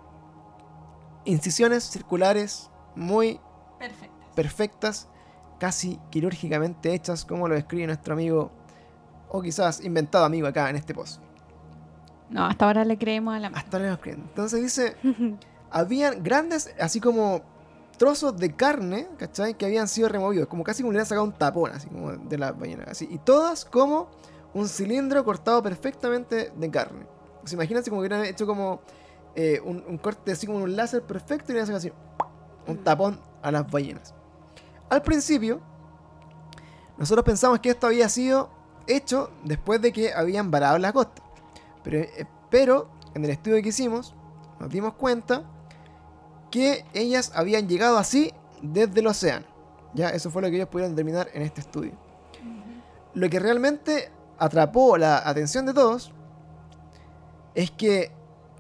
incisiones circulares muy perfectas, casi quirúrgicamente hechas, como lo describe nuestro amigo, o quizás inventado amigo acá en este post. No, hasta ahora le creemos a la Hasta ahora no creen. Entonces dice, [laughs] habían grandes, así como trozos de carne, ¿cachai? Que habían sido removidos, como casi como le hubieran sacado un tapón, así como de la ballena, así. Y todas como un cilindro cortado perfectamente de carne. Se imagínense como que hubieran hecho como eh, un, un corte así como un láser perfecto y le hubieran sacado así un tapón a las ballenas. Al principio, nosotros pensamos que esto había sido hecho después de que habían varado la costa. Pero, eh, pero en el estudio que hicimos, nos dimos cuenta que ellas habían llegado así desde el océano. Ya, eso fue lo que ellos pudieron determinar en este estudio. Lo que realmente atrapó la atención de todos es que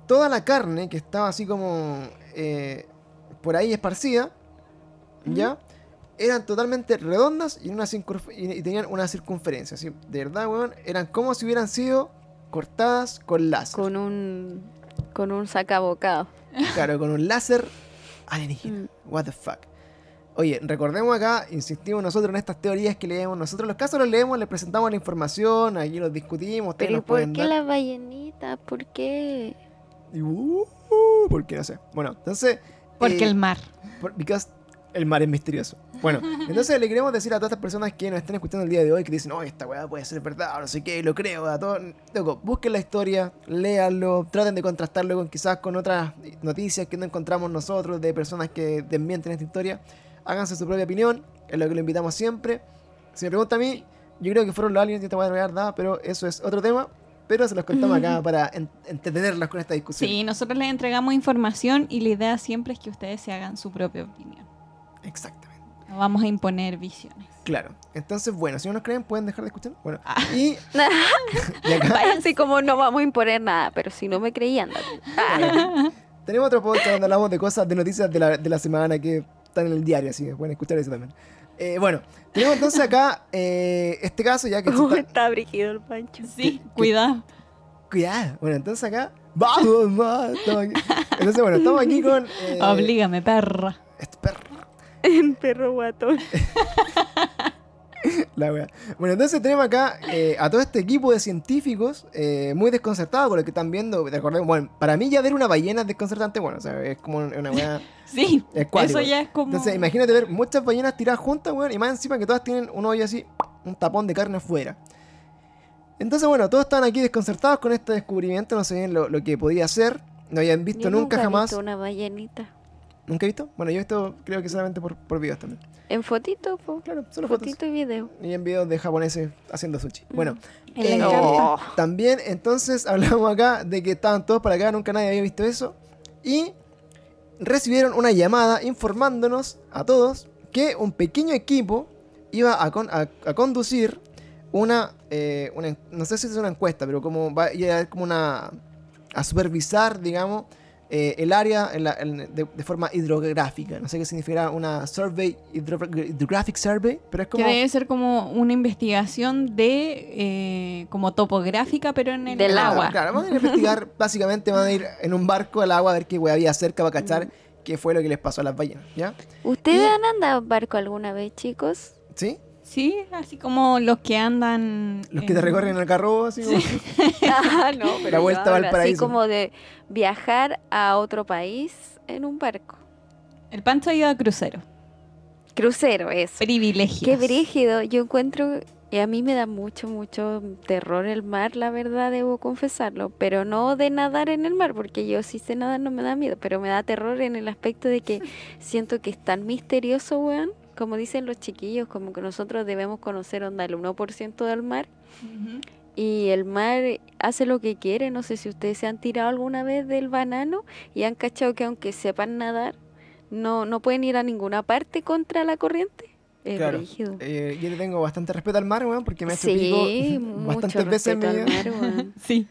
toda la carne que estaba así como eh, por ahí esparcida, ¿ya? Eran totalmente redondas y, una tenían una circunferencia. Así, de verdad, weón, eran como si hubieran sido cortadas con láser. Con un, con un sacabocado. Claro, con un láser alienígena. Mm. What the fuck. Oye, recordemos acá, insistimos nosotros en estas teorías que leemos. Nosotros los casos los leemos, les presentamos la información, aquí los discutimos, ustedes Pero nos ¿por qué dar. las ballenitas? ¿Por qué? Uh, uh, ¿Por qué? No sé. Bueno, entonces... Porque eh, el mar. por- because el mar es misterioso. Bueno, [laughs] entonces le queremos decir a todas estas personas que nos están escuchando el día de hoy que dicen, oh, esta weá puede ser verdad, no sé qué, lo creo, a todo. Loco, busquen la historia, léanlo, traten de contrastarlo con quizás con otras noticias que no encontramos nosotros de personas que desmienten esta historia. Háganse su propia opinión, es lo que lo invitamos siempre. Si me pregunta a mí, yo creo que fueron los aliens y esta weá no es verdad, pero eso es otro tema. Pero se los contamos acá para en- entretenerlos con esta discusión. Sí, nosotros les entregamos información y la idea siempre es que ustedes se hagan su propia opinión. Exactamente. No vamos a imponer visiones. Claro. Entonces, bueno, si no nos creen, pueden dejar de escuchar. Bueno, Ah. y, [laughs] [laughs] y acá [laughs] Así como no vamos a imponer nada, pero si no me creían, tenemos otro podcast donde hablamos de cosas, de noticias de la, de la semana que están en el diario, así que pueden escuchar eso también. Eh, bueno, tenemos entonces acá eh, este caso, ya que ¿Cómo está- está brígido el pancho? Sí, cuidado. Cuidado. Bueno, entonces acá. ¡Vamos, aquí. Entonces, bueno, estamos aquí con. eh, Oblígame, perra. este perro. Perro guatón. [laughs] La wea. Bueno, entonces tenemos acá eh, a todo este equipo de científicos eh, muy desconcertados con lo que están viendo. Recordemos, bueno, para mí ya ver una ballena es desconcertante. Bueno, o sea, es como una wea. [laughs] Sí, eso ya es como... Entonces, imagínate ver muchas ballenas tiradas juntas, weón, y más encima que todas tienen un hoyo así, un tapón de carne afuera. Entonces, bueno, todos estaban aquí desconcertados con este descubrimiento, no sabían lo, lo que podía ser, no habían visto Yo nunca, he jamás. visto una ballenita. ¿Nunca he visto? Bueno, yo he visto creo que solamente por, por videos también. En fotito, po. Claro, solo fotos. Fotito y video. Y en videos de japoneses haciendo sushi. Bueno, eh. Oh. también entonces hablamos acá de que estaban todos para acá, nunca nadie había visto eso. Y recibieron una llamada informándonos a todos que un pequeño equipo iba a, con- a- a conducir una, eh, una en- no sé si es una encuesta, pero como va como una a supervisar, digamos, eh, el área en la- en- de, de forma hidrográfica. No sé qué significará una survey, hidro- hydrographic survey, pero es Que como... debe ser como una investigación de eh, como topográfica, pero en el Del Claro, agua. Claro, van a ir a investigar, [laughs] básicamente van a ir en un barco al agua a ver qué hueá había cerca para cachar qué fue lo que les pasó a las ballenas, ¿ya? ¿Ustedes Y- han andado en barco alguna vez, chicos? ¿Sí? Sí, así como los que andan. Los que te en- recorren el carro, así como- [laughs] Ah, no, pero La así como de viajar a otro país en un barco. El Pancho ha ido a crucero. Crucero, eso. Privilegios. Qué brígido. Yo encuentro, y a mí me da mucho, mucho terror el mar, la verdad, debo confesarlo. Pero no de nadar en el mar, porque yo sí sé nadar, no me da miedo. Pero me da terror en el aspecto de que siento que es tan misterioso, weón. Como dicen los chiquillos, como que nosotros debemos conocer onda el 1% del mar. Y el mar hace lo que quiere. No sé si ustedes se han tirado alguna vez del banano y han cachado que aunque sepan nadar, no, no pueden ir a ninguna parte contra la corriente. Es Claro. Eh, yo le tengo bastante respeto al mar, weón, porque me ha Sí, bastantes veces al mar, weón. [laughs] Sí.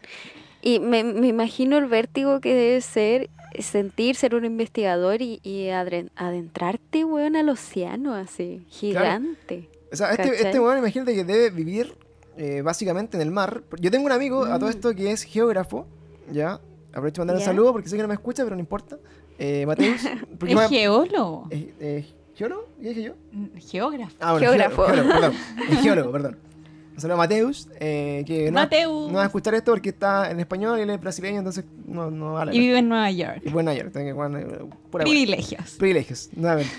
Y me, me imagino el vértigo que debe ser sentir ser un investigador y, y adentrarte, weón, al océano así, gigante. O sea, este, este weón, imagínate que debe vivir eh, básicamente en el mar. Yo tengo un amigo a todo Mm. esto que es geógrafo, ¿ya? Aprovecho para mandar un Ya. saludo porque sé que no me escucha, pero no importa. Eh, Mateus. [laughs] Es me- geólogo. eh, eh, ¿Geólogo? ¿Qué dije yo? Geógrafo. Ah, bueno, Geógrafo. geólogo, perdón. [laughs] Es geólogo, perdón. Un saludo a Mateus, eh, que no, Mateus. no va a escuchar esto porque está en español y él es brasileño, entonces no, no vale. Y vive en Nueva York. Y bueno, ayer, tengo que bueno, eh, pura. Privilegios. Privilegios, nuevamente.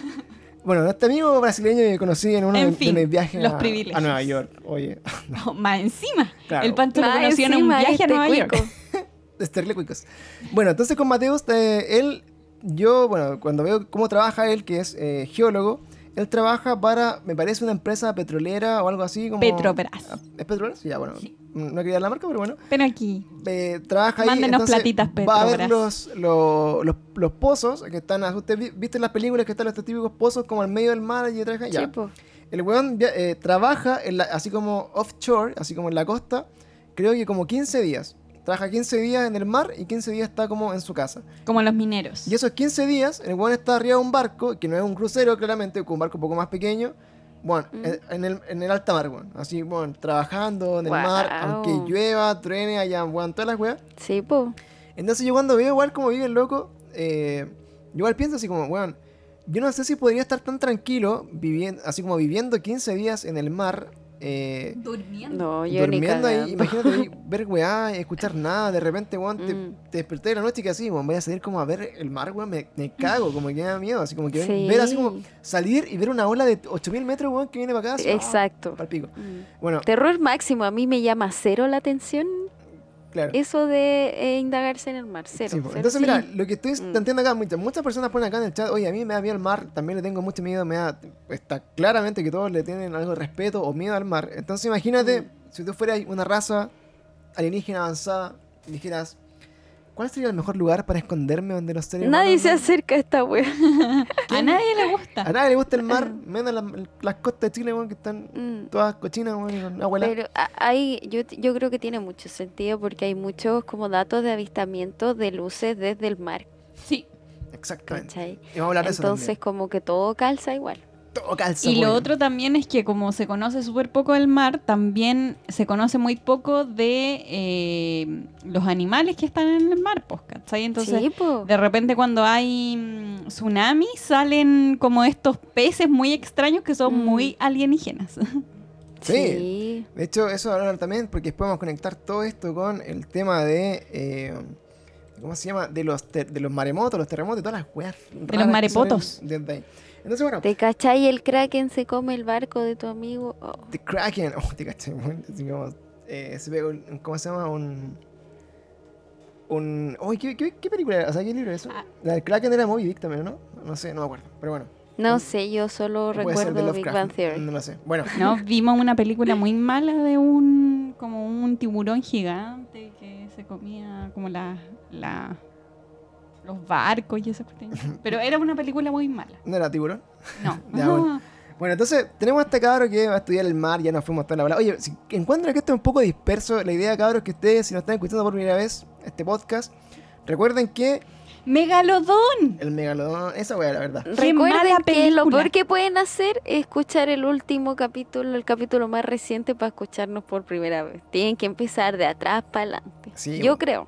Bueno, este amigo brasileño que conocí en uno En de, fin, de mis viajes los a, privilegios. a Nueva York. Oye, No, [laughs] más encima. Claro. El lo Más conoció en un viaje a este Nueva York. cuico. [laughs] Esterle cuicos. Bueno, entonces con Mateus, eh, él, yo, bueno, cuando veo cómo trabaja él, que es eh, geólogo, él trabaja para, me parece, una empresa petrolera o algo así como... Petrobras. Ah, ¿Es Petrobras? Sí, ya, bueno. Sí. No quería la marca, pero bueno. Pero aquí. eh, trabaja ahí. Mándenos platitas, Va a ver los, los, los, los pozos que están. ¿Usted vi- viste en las películas que están los típicos pozos como al medio del mar y trabaja? Ya. Sí, po. El weón eh, trabaja en la- así como offshore, así como en la costa, creo que como 15 días. Trabaja 15 días en el mar y 15 días está como en su casa. Como los mineros. Y esos 15 días, el weón está arriba de un barco, que no es un crucero claramente, con un barco un poco más pequeño. Bueno, Mm. en, el, en el alta mar, weón. Así, bueno, trabajando en el mar, aunque llueva, truene, allá, weón, todas las weas. Sí, po. Entonces yo cuando veo igual como vive el loco, eh, yo igual pienso así como, weón, yo no sé si podría estar tan tranquilo viviendo, así como viviendo 15 días en el mar, eh, Durmiendo. No, yo ni durmiendo ahí, imagínate [laughs] ahí, ver weá, escuchar nada, de repente, weón, te, Mm. te desperté de la noche y que así, weón, voy a salir como a ver el mar, weón, me, me cago, como que me da miedo, así como que Sí. ver así como salir y ver una ola de 8000 metros, weón, que viene para acá. así, Exacto. ah, pa'l pico. Mm. Bueno, Terror máximo, a mí me llama cero la atención claro. eso de eh, indagarse en el mar, cero. Sí, po. cero. Entonces, Sí. mira, lo que estoy Mm. entiendo acá, muchas, muchas personas ponen acá en el chat, oye, a mí me da miedo el mar, también le tengo mucho miedo, me da, está claramente que todos le tienen algo de respeto o miedo al mar. Entonces, imagínate, Mm. si tú fueras una raza alienígena avanzada y dijeras, ¿cuál sería el mejor lugar para esconderme donde los seres Nadie se no?" acerca a esta wea. [laughs] A nadie le gusta. A nadie le gusta el mar, [laughs] menos las, las costas de Chile, weón, que están Mm. todas cochinas, weón, helada. Pero hay, yo, yo creo que tiene mucho sentido porque hay muchos como datos de avistamiento de luces desde el mar, Sí. Exactamente. Y vamos a hablar de eso Entonces como que todo calza igual. Todo calza, Y lo otro también es que como se conoce súper poco del mar, también se conoce muy poco de eh, los animales que están en el mar, pues, ¿cachai? Entonces, sí, de repente cuando hay mm, tsunamis salen como estos peces muy extraños que son Mm. muy alienígenas. Sí. Sí. De hecho, eso hablar también, porque después vamos a conectar todo esto con el tema de. eh, ¿Cómo se llama? De los, ter- de los maremotos, los terremotos, de todas las weas. que marepotos. salen desde ahí. Entonces, bueno, ¿Te cachai? El kraken se come el barco de tu amigo. Oh, The Kraken. Oh, te cachai, [laughs] eh, se pega un, ¿cómo se llama? Un... Un... Uy, ¿qué, qué, qué película era? O sea, ¿qué libro es eso? Ah. La del Kraken era Moby Dick también, ¿no? No sé, no me acuerdo. Pero bueno. No sé, yo solo recuerdo Big Lovecraft, Bang Theory. No lo sé. Bueno, No, [laughs] vimos una película muy mala de un como un tiburón gigante que se comía como la, la los barcos y esas cuestiones. [laughs] Pero era una película muy mala. ¿no era tiburón? No. [laughs] Ya, bueno. [laughs] Bueno, entonces tenemos a este cabro que va a estudiar el mar, ya nos fuimos toda la bola. Oye, si encuentran que esto es un poco disperso, la idea, cabros, que ustedes, si nos están escuchando por primera vez, este podcast, recuerden que Megalodón. el megalodón, esa weá, la verdad. Recuerden que lo peor que pueden hacer es escuchar el último capítulo, el capítulo más reciente para escucharnos por primera vez. Tienen que empezar de atrás para adelante. Sí, Yo creo,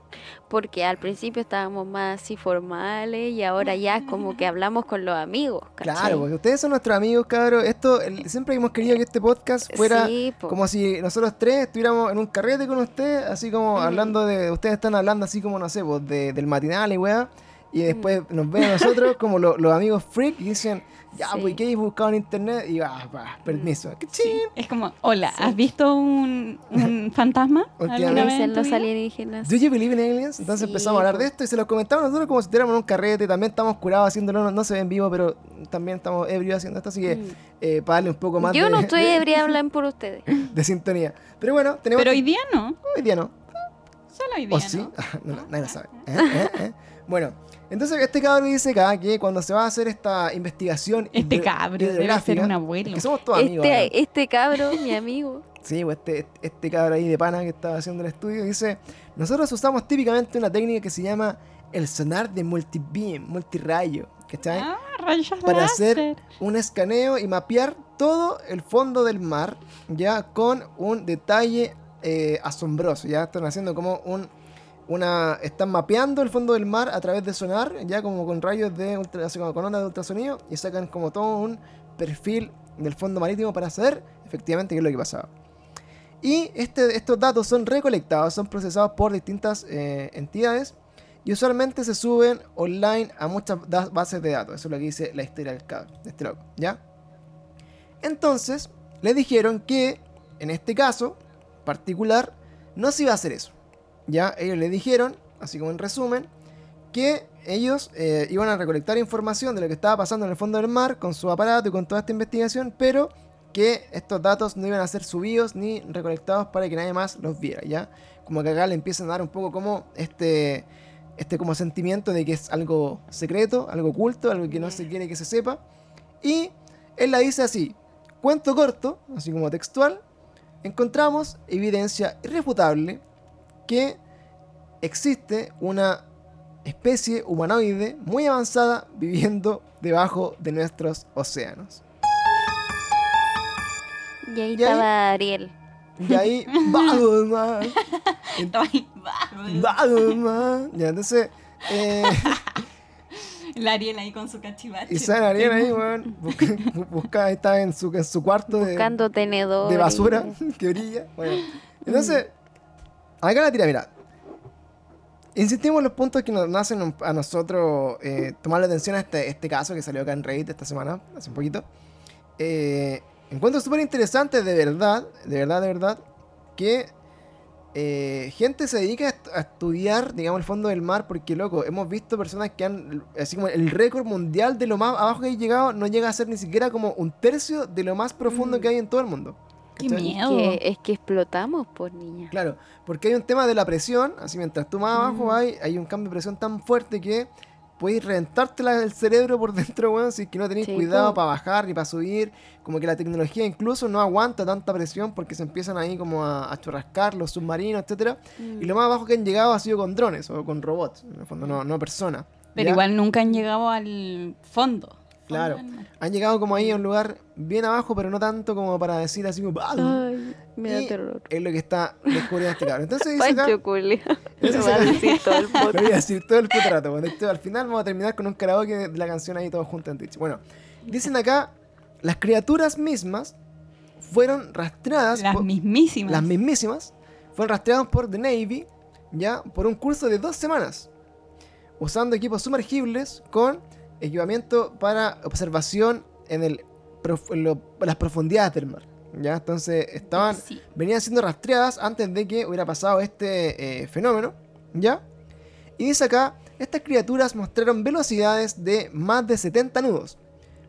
porque al principio estábamos más así formales y ahora ya como que hablamos con los amigos. ¿cachai? Claro, porque ustedes son nuestros amigos, cabros. Esto, el- siempre hemos querido que este podcast fuera Sí, po. como si nosotros tres estuviéramos en un carrete con ustedes, así como hablando de. Ustedes están hablando así como, no sé, pues, de- del matinal y weá. Y después Mm. nos ven a nosotros como lo- los amigos freak y dicen, ya, Sí. pues, ¿qué hay buscado en internet? Y va, va, permiso. ¡Qué Sí! Es como, hola, ¿has visto un, un [laughs] fantasma alguna vez en los alienígenas. ¿Do you believe in aliens? Entonces Sí, empezamos a hablar de esto y se lo comentamos nosotros como si estuviéramos en un carrete. También estamos curados haciéndolo, no, no se ve en vivo, pero también estamos ebrios haciendo esto. Así que, Mm. eh, para darle un poco más Yo de, no estoy [laughs] ebria, hablan por ustedes. [laughs] de sintonía. Pero bueno, tenemos. Pero hoy día no. hoy día no. Solo hoy día ¿O sí? no, nadie lo sabe. ¿Eh? ¿Eh? ¿Eh? Bueno, entonces este cabrón dice acá que cuando se va a hacer esta investigación. Este cabro debe ser un abuelo. Que somos todos amigos. Este, este cabro, mi amigo. [laughs] Sí, pues este, este cabro ahí de pana que estaba haciendo el estudio dice: Nosotros usamos típicamente una técnica que se llama el sonar de multibeam, multirayo. ¿Cachai? Ah, rayos para láser. hacer un escaneo y mapear todo el fondo del mar, ya con un detalle eh, asombroso. Ya están haciendo como un. Una, están mapeando el fondo del mar a través de sonar, ya como con rayos de ultra, como con ondas de ultrasonido, y sacan como todo un perfil del fondo marítimo para saber efectivamente qué es lo que pasaba. Y este, estos datos son recolectados, son procesados por distintas eh, entidades y usualmente se suben online a muchas bases de datos. Eso es lo que dice la historia del cabro, de este loco, ¿ya? Entonces, le dijeron que en este caso particular no se iba a hacer eso. Ya, ellos le dijeron, así como en resumen, que ellos eh, iban a recolectar información de lo que estaba pasando en el fondo del mar con su aparato y con toda esta investigación, pero que estos datos no iban a ser subidos ni recolectados para que nadie más los viera, ¿ya? Como que acá le empiezan a dar un poco como este, este como sentimiento de que es algo secreto, algo oculto, algo que no se quiere que se sepa. Y él la dice así, cuento corto, así como textual, encontramos evidencia irrefutable que existe una especie humanoide muy avanzada viviendo debajo de nuestros océanos. Y ahí Y ahí- estaba Ariel. Y ahí, [laughs] ahí, vamos más. Ya, entonces, eh, [laughs] La Ariel ahí con su cachivache. y San Ariel ahí, weón, busca, busca- está en su, en su cuarto de, Buscando tenedor. de y- basura que brilla. Bueno, entonces, acá la tira, mira. Insistimos en los puntos que nos hacen a nosotros eh, tomarle atención a este, este caso que salió acá en Reddit esta semana, hace un poquito. Eh, encuentro súper interesante, de verdad, de verdad, de verdad, que eh, gente se dedica a estudiar, digamos, el fondo del mar, porque, loco, hemos visto personas que han, así como el récord mundial de lo más abajo que hay llegado, no llega a ser ni siquiera como un tercio de lo más profundo Mm. que hay en todo el mundo. Qué miedo. Que, es que explotamos, por niña. Claro, porque hay un tema de la presión, así mientras tú más abajo Mm. vas, hay un cambio de presión tan fuerte que puedes reventarte el cerebro por [laughs] dentro, weón, si es que no tenéis Sí, cuidado para bajar ni para subir, como que la tecnología incluso no aguanta tanta presión porque se empiezan ahí como a, a churrascar los submarinos, etcétera Mm. Y lo más abajo que han llegado ha sido con drones o con robots, en el fondo, no, no personas. Pero ¿ya? igual nunca han llegado al fondo. Claro. Han llegado como ahí a un lugar bien abajo, pero no tanto como para decir así como... Ay, me da y terror. Es lo que está descubriendo este cabrón. Entonces dice acá... Lo va a decir todo el [laughs] Lo voy a decir todo el puto rato. Cuando esto- al final vamos a terminar con un karaoke de la canción ahí todos juntos en Twitch. Bueno, dicen acá, las criaturas mismas fueron rastreadas, Las por- mismísimas. las mismísimas, fueron rastreadas por The Navy, ya, por un curso de dos semanas, usando equipos sumergibles con equipamiento para observación en, el, en lo- las profundidades del mar. ¿ya? Entonces estaban, Sí. venían siendo rastreadas antes de que hubiera pasado este eh, fenómeno, ¿ya? Y dice acá, estas criaturas mostraron velocidades de más de 70 nudos.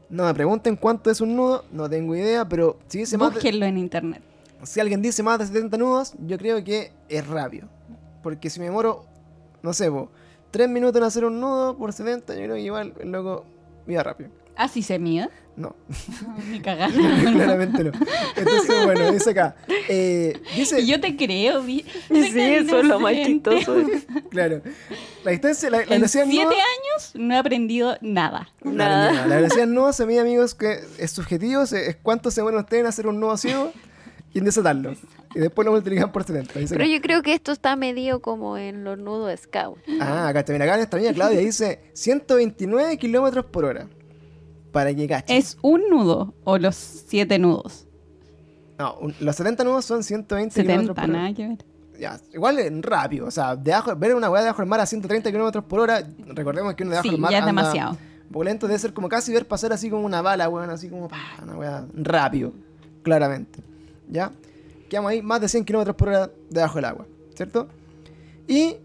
No me pregunten cuánto es un nudo, no tengo idea, pero si dice más de- Búsquenlo en internet. si alguien dice más de 70 nudos, yo creo que es rápido. Porque si me demoro, no sé, 3 minutos en hacer un nudo por 70, yo creo que igual el loco iba rápido. ¿Así se mide? No, [laughs] Ni cagar. [laughs] claramente no. Entonces, bueno, dice acá. eh, dice, yo te creo, vi. Sí, eso es lo más chistoso. [laughs] claro, la distancia, la, la En velocidad siete años no he aprendido nada. Nada. La velocidad nudo se mide, amigos, que es subjetivo, es cuánto se mueren ustedes en hacer un nudo ciego y en desatarlo. Y después lo multiplican por 70. Dice Pero acá. yo creo que esto está medido como en los nudos scout. Ah, acá está, mira, acá en esta línea Claudia dice 129 kilómetros por hora. Para que cachen. ¿Es un nudo o los siete nudos? No, un- los 70 nudos son 120 kilómetros 70, por hora. nada que ver. Ya, igual es rápido, o sea, debajo, ver una weá debajo del mar a 130 kilómetros por hora, recordemos que uno debajo Sí, del mar ya es anda demasiado. un poco lento, debe ser como casi ver pasar así como una bala, weón, así como pa, una weá rápido, claramente. ¿Ya? Quedamos ahí más de 100 kilómetros por hora debajo del agua, ¿cierto? Y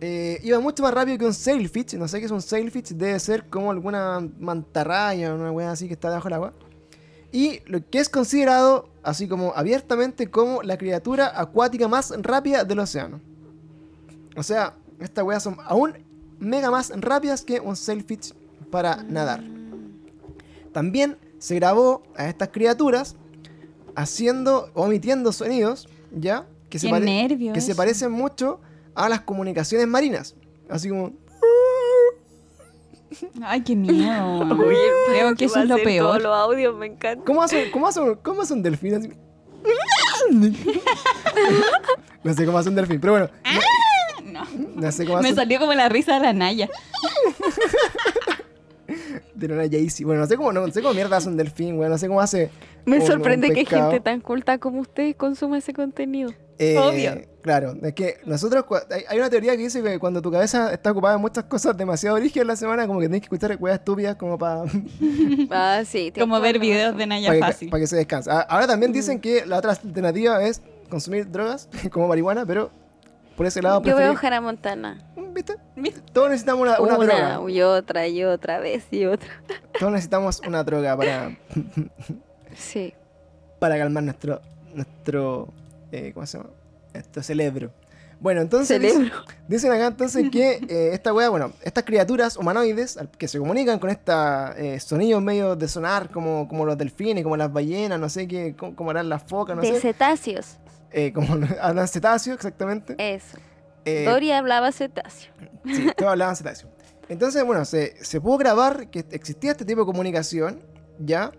eh, iba mucho más rápido que un sailfish, no sé qué es un sailfish, debe ser como alguna mantarraya o una weá así que está debajo del agua. Y lo que es considerado, así como abiertamente, como la criatura acuática más rápida del océano. O sea, estas weas son aún mega más rápidas que un sailfish para nadar. También se grabó a estas criaturas haciendo o emitiendo sonidos, ¿ya? Que se, que se parecen mucho a las comunicaciones marinas. Así como... Ay, qué miedo. [laughs] Oye, Creo que eso es lo Todos peor. los audios me encantan. ¿Cómo hace, cómo hace, un- cómo hace un delfín así? [laughs] no sé cómo hace un delfín, pero bueno. No. No, no sé cómo hace Me un- salió como la risa de la Naya. [laughs] de una Jaycee. Bueno, no sé cómo, no, sé cómo mierda hace un delfín, güey. No sé cómo hace. Me sorprende que gente tan culta como ustedes consuma ese contenido. Eh, Obvio. Claro, es que nosotros, hay, una teoría que dice que cuando tu cabeza está ocupada en muchas cosas demasiado origen en la semana, como que tienes que escuchar weas estúpidas como para [laughs] Ah, sí. Como ver videos de Naya que, fácil. pa' que se descanse. Ah, Ahora también dicen que la otra alternativa es consumir drogas [laughs] como marihuana, pero por ese lado Yo veo Hannah Montana. ¿Viste? ¿Viste? Todos necesitamos una, una droga. Una y otra y otra vez y otra. Todos necesitamos una droga para, [laughs] Sí. para calmar nuestro, nuestro, eh, ¿cómo se llama? Nuestro cerebro. Bueno, entonces dice- Cerebro. dicen acá entonces que eh, esta wea, bueno, estas criaturas humanoides que se comunican con esta eh, sonidos medio de sonar como, como los delfines, como las ballenas, no sé qué, cómo, cómo harán las focas, no de sé, cetáceos. eh, como [laughs] hablan cetáceos exactamente. Eso. Dory hablaba cetáceo. Sí, todos hablaban cetáceo. Entonces, bueno, se, se pudo grabar que existía este tipo de comunicación, ¿ya?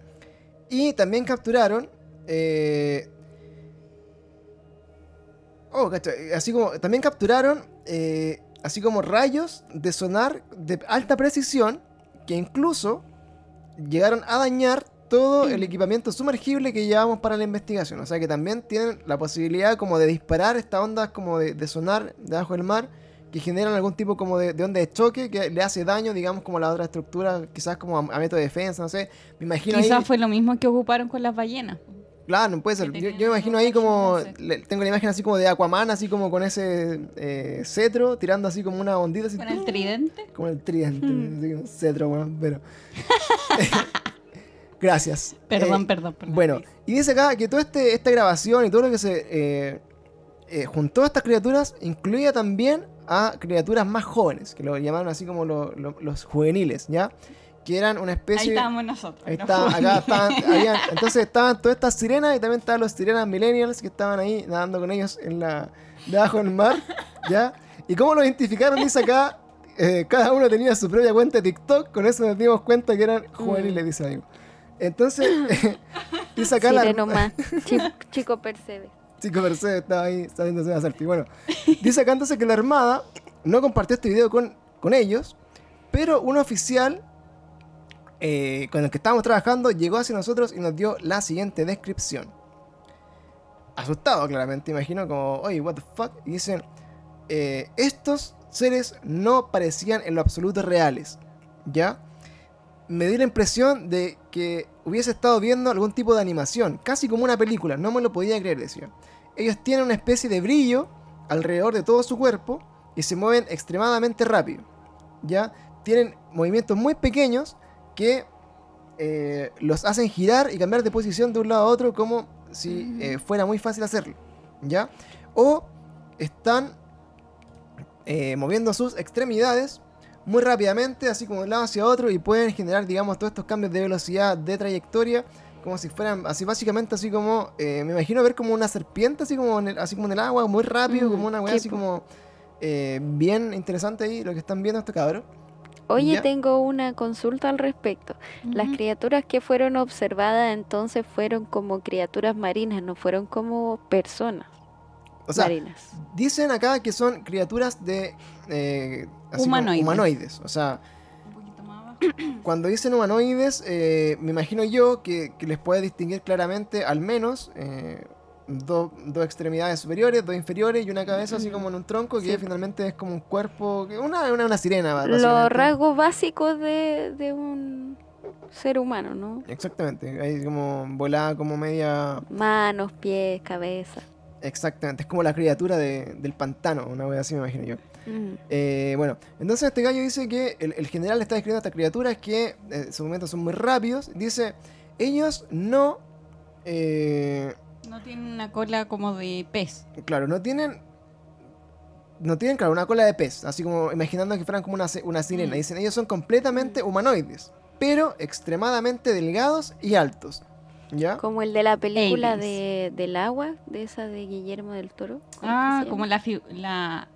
Y también capturaron. eh, oh, eh, así como. También capturaron. eh, así como rayos de sonar de alta precisión. Que incluso llegaron a dañar todo el equipamiento sumergible que llevamos para la investigación. O sea que también tienen la posibilidad como de disparar estas ondas como de, de sonar debajo del mar que generan algún tipo como de, de onda de choque que le hace daño, digamos, como a la otra estructura, quizás como a, a método de defensa, no sé. Me imagino Quizás ahí... fue lo mismo que ocuparon con las ballenas. Claro, no puede ser. Yo, yo me imagino ahí como... le- tengo la imagen así como de Aquaman, así como con ese eh, cetro, tirando así como una ondita. Así, Con el tridente. Como el tridente, Mm. así como un cetro, bueno, pero... [laughs] Gracias. Perdón, Eh, perdón. perdón. Bueno, y dice acá que toda este, esta grabación y todo lo que se eh, eh, juntó a estas criaturas incluía también a criaturas más jóvenes, que lo llamaron así como lo- lo- los juveniles, ¿ya? Que eran una Ahí especie... estábamos nosotros. Ahí está, acá estaban, [laughs] habían- entonces estaban todas estas sirenas y también estaban los sirenas millennials que estaban ahí nadando con ellos en la, debajo del mar, ¿ya? ¿Y cómo lo identificaron? Dice acá, eh, cada uno tenía su propia cuenta de TikTok, con eso nos dimos cuenta que eran juveniles, dice amigo. Entonces, [laughs] dice acá Sireno la... más. [laughs] Chi- Chico Percebe. Dice acá entonces que la Armada no compartió este video con, con ellos, pero un oficial eh, con el que estábamos trabajando llegó hacia nosotros y nos dio la siguiente descripción. Asustado, claramente, imagino, como, oye, what the fuck. Y dicen, eh, estos seres no parecían en lo absoluto reales, ¿ya? me dio la impresión de que hubiese estado viendo algún tipo de animación, casi como una película, no me lo podía creer, decía. Ellos tienen una especie de brillo alrededor de todo su cuerpo y se mueven extremadamente rápido. ¿Ya? Tienen movimientos muy pequeños que eh, los hacen girar y cambiar de posición de un lado a otro como si eh, fuera muy fácil hacerlo. ¿Ya? O están eh, moviendo sus extremidades muy rápidamente, así como de un lado hacia otro, y pueden generar, digamos, todos estos cambios de velocidad, de trayectoria, como si fueran, así básicamente, así como, eh, me imagino ver como una serpiente, así como en el, así como en el agua, muy rápido, Mm, como una weá sí, así como eh, bien interesante ahí, lo que están viendo estos cabros. Oye, Ya. tengo una consulta al respecto. Las criaturas que fueron observadas entonces fueron como criaturas marinas, no fueron como personas O sea, marinas. dicen acá que son criaturas de eh, así como Humanoides. humanoides. O sea, cuando dicen humanoides, eh, me imagino yo que, que les puede distinguir claramente al menos eh, do- dos extremidades superiores, dos inferiores y una cabeza así como en un tronco que Sí. finalmente es como un cuerpo, una, una, una sirena. Los rasgos básicos de, de un ser humano, ¿no? Exactamente, ahí como volada como media... Manos, pies, cabeza. Exactamente, es como la criatura de- del pantano, una wea así me imagino yo. Mm. Eh, bueno, entonces este gallo dice que el, el general está describiendo a estas criaturas que eh, sus movimientos son muy rápidos. Dice, ellos no... eh, No tiene una cola como de pez. claro, no tienen... No tienen, claro, una cola de pez, así como imaginando que fueran como una, una sirena. Mm. Dicen, ellos son completamente humanoides, pero extremadamente delgados y altos. ¿Ya? Como el de la película de, del agua, de esa de Guillermo del Toro. ¿cómo que Ah, como la, la,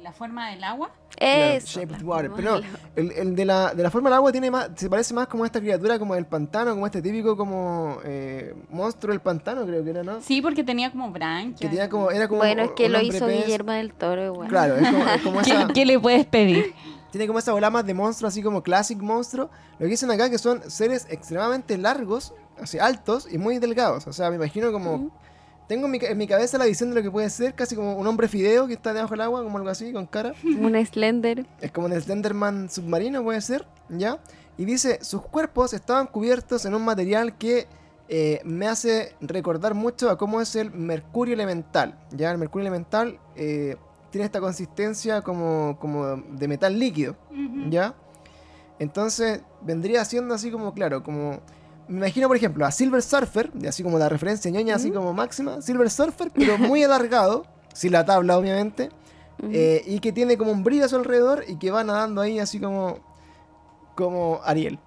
la forma del agua. Claro, Eso, Shape of la Water, forma pero no, del agua. El, el de, la, de la forma del agua tiene más, se parece más como a esta criatura como del pantano, como este típico como eh, monstruo del pantano, creo que era, ¿no? Sí, porque tenía como branquias. Que tenía como, era como Bueno, es que lo hizo pez. Guillermo del Toro igual. Claro, es como, es como [laughs] ¿Qué, esa, qué le puedes pedir? tiene como esa bola más de monstruo, así como classic monstruo. Lo que dicen acá que son seres extremadamente largos, así altos y muy delgados. O sea, me imagino como. Tengo en mi, ca- en mi cabeza la visión de lo que puede ser, casi como un hombre fideo que está debajo del agua, como algo así, con cara. Un Slender. Es como el Slenderman submarino, puede ser, ¿ya? Y dice, sus cuerpos estaban cubiertos en un material que eh, me hace recordar mucho a cómo es el mercurio elemental, ¿ya? El mercurio elemental eh, tiene esta consistencia como, como de metal líquido, ¿ya? Entonces vendría siendo así como, claro, como... Me imagino, por ejemplo, a Silver Surfer, así como la referencia ñoña, así como máxima, Silver Surfer, pero muy [laughs] alargado, sin la tabla, obviamente, eh, y que tiene como un brillo a su alrededor y que va nadando ahí así como como Ariel.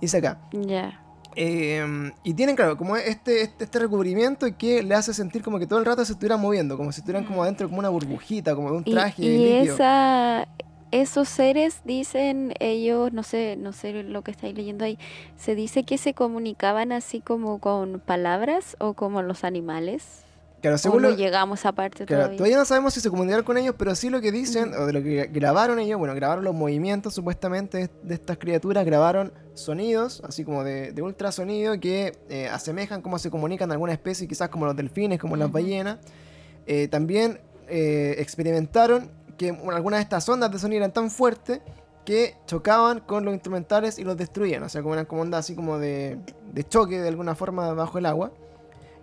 Dice acá. Ya. Eh, y tienen, claro, como este, este, este recubrimiento que le hace sentir como que todo el rato se estuvieran moviendo, como si estuvieran como adentro como una burbujita, como de un Y, traje y líquido. esa, esos seres dicen ellos, no sé, no sé lo que estáis leyendo ahí, se dice que se comunicaban así como con palabras o como los animales. Claro, según no lo- llegamos a parte claro, todavía. todavía no sabemos si se comunicaron con ellos, pero sí lo que dicen, o de lo que grabaron ellos, bueno, grabaron los movimientos supuestamente de, estas criaturas, grabaron sonidos, así como de, de ultrasonido, que eh, asemejan cómo se comunican algunas especies, quizás como los delfines, como las ballenas. Eh, también eh, experimentaron que algunas de estas ondas de sonido eran tan fuertes que chocaban con los instrumentales y los destruían. O sea, como eran como ondas así como de, de choque de alguna forma bajo el agua.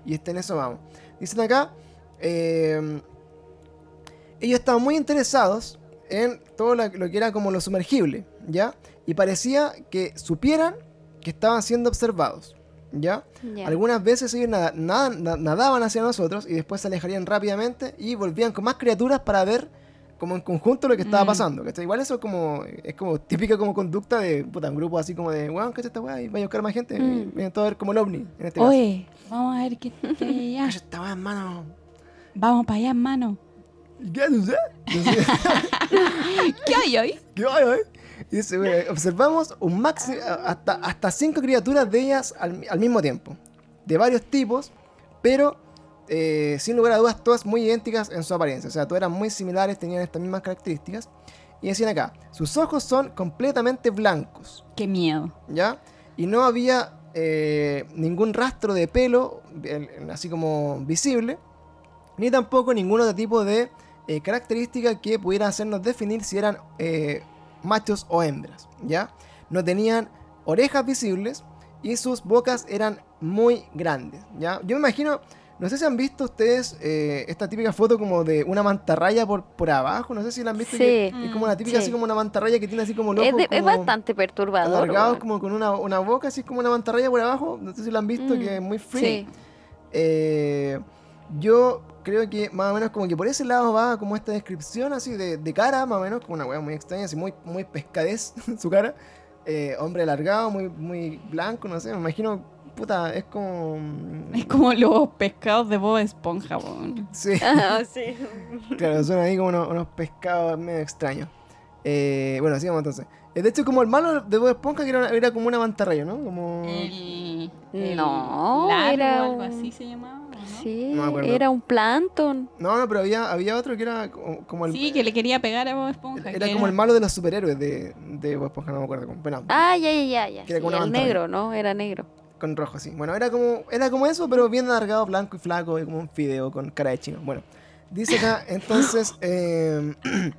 Y este, en eso vamos. Dicen acá, eh, ellos estaban muy interesados en todo lo que era como lo sumergible, ¿ya? Y parecía que supieran que estaban siendo observados, ¿ya? Algunas veces ellos nada- nada- na- nadaban hacia nosotros y después se alejarían rápidamente y volvían con más criaturas para ver como en conjunto lo que estaba Mm. pasando. ¿cachai? Igual eso es como, es como típica como conducta de puta, un grupo así como de, weón, ¿qué es esta weá? Y vaya a buscar más gente. Mm. Y vienen todos a ver como el ovni, en este caso. Oye, vamos a ver qué, hay [laughs] allá. Esta weá, hermano. Vamos para allá, hermano. ¿Qué haces, eh? [laughs] ¿Qué hay ahí? ¿Qué hay, eh? Y dice, bueno, observamos un máximo, hasta, hasta cinco criaturas de ellas al, al mismo tiempo. De varios tipos, pero eh, sin lugar a dudas todas muy idénticas en su apariencia. O sea, todas eran muy similares, tenían estas mismas características. Y decían acá, sus ojos son completamente blancos, Qué miedo. ¿ya? Y no había eh, ningún rastro de pelo, el- así como visible, ni tampoco ningún otro tipo de eh, característica que pudiera hacernos definir si eran eh, machos o hembras, ¿ya? No tenían orejas visibles y sus bocas eran muy grandes. ¿ya? Yo me imagino, no sé si han visto ustedes eh, esta típica foto como de una mantarraya por, por abajo, no sé si la han visto. Sí. que es como la típica Sí. así como una mantarraya que tiene así como los Es, ojos es bastante perturbador. alargados como con una, una boca así como una mantarraya por abajo. No sé si la han visto, Mm, que es muy free. Sí. Eh, yo creo que más o menos como que por ese lado va como esta descripción así de, de cara, más o menos, como una weá muy extraña, así muy, muy pescadez [laughs] su cara. Eh, hombre alargado, muy, muy blanco, no sé, me imagino, puta, es como... mm, Es como los pescados de Bob Esponja, weón. Sí, [laughs] Ah, sí. [laughs] claro, son ahí como unos, unos pescados medio extraños. Eh, bueno, sigamos entonces. Eh, De hecho, como el malo de Bob Esponja, que era, era como una mantarraya, ¿no? Como... El, el No, largo era algo un- así se llamaba, ¿o ¿no? Sí, No era un plancton. No, no, pero había, había otro que era como, como el... Sí, que le quería pegar a Bob Esponja. Era como el malo de los superhéroes de, de Bob Esponja, no me acuerdo cómo. Bueno, Ah, ya, ya, ya. ya. Que era Sí, como una el negro, ¿no? Era negro. Con rojo, sí. Bueno, era como, era como eso, pero bien alargado, blanco y flaco, y como un fideo con cara de chino. Bueno, dice acá, [laughs] entonces, eh, [clears throat]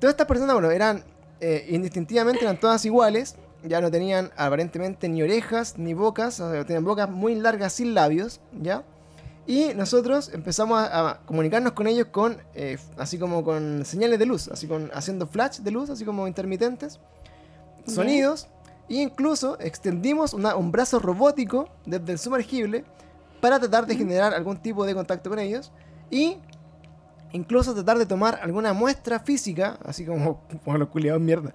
todas estas personas, bueno, eran eh, indistintivamente, eran todas iguales. Ya no tenían aparentemente ni orejas ni bocas, o sea, tenían bocas muy largas sin labios, ¿ya? Y nosotros empezamos a, a comunicarnos con ellos con, eh, así como con señales de luz, así con haciendo flash de luz, así como intermitentes, sonidos, incluso extendimos un brazo robótico desde el sumergible para tratar de generar algún tipo de contacto con ellos y incluso tratar de tomar alguna muestra física, así como, [laughs] como los culiados mierda.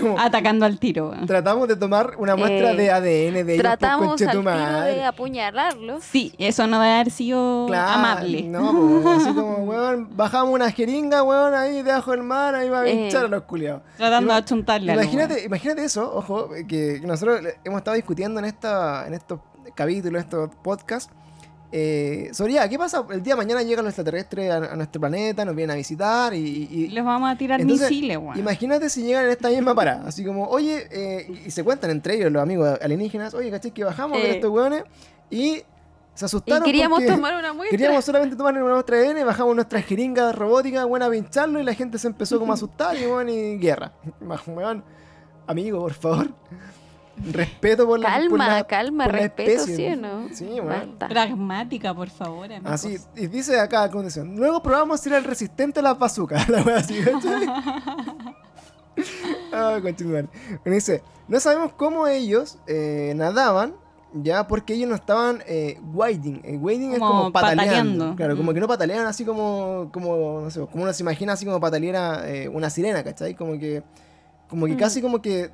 Como, Atacando al tiro, tratamos de tomar una muestra Eh, de ADN de ellos, pues, Tratamos al tiro conchetumadre. de apuñalarlos. Sí, eso no debe haber sido Claro, amable. No, po, así como, [laughs] weón, bajamos una jeringa, weón, ahí debajo del mar, ahí va a Eh. pinchar a los culiados. Tratando de achuntarle algo, Imagínate, imagínate eso, ojo, que nosotros hemos estado discutiendo en esta, en estos capítulos, estos podcasts, eh, ¿qué pasa? El día de mañana llegan los extraterrestres a, a nuestro planeta, nos vienen a visitar y... y-. Les vamos a tirar Entonces, misiles, weón. Imagínate si llegan en esta misma parada, así como, oye, eh, y se cuentan entre ellos los amigos alienígenas, oye, ¿cachai? Que bajamos con Eh. estos weones y se Y asustaron queríamos tomar una muestra. Queríamos solamente tomar una muestra de ADN, bajamos nuestra jeringa robótica, buena a pincharlo y la gente se empezó como a asustar y bueno, y guerra. [laughs] Weón, amigo, por favor. Respeto por la por Calma, la- calma, por la respeto, especie. ¿sí o no? Sí. Basta. Pragmática, por favor, amigos. Así, y dice acá a continuación. Luego probamos si era el resistente a las bazucas. [laughs] La wea así, ¿cachai? [laughs] Ah, conchetumare. Bueno, dice, no sabemos cómo ellos eh, nadaban, ya, porque ellos no estaban eh, wading. Eh, wading es Como pataleando. Claro, como Mm. que no patalean así como, como, no sé, como uno se imagina así como pataleara eh, una sirena, ¿cachai? Como que, como que Mm. casi como que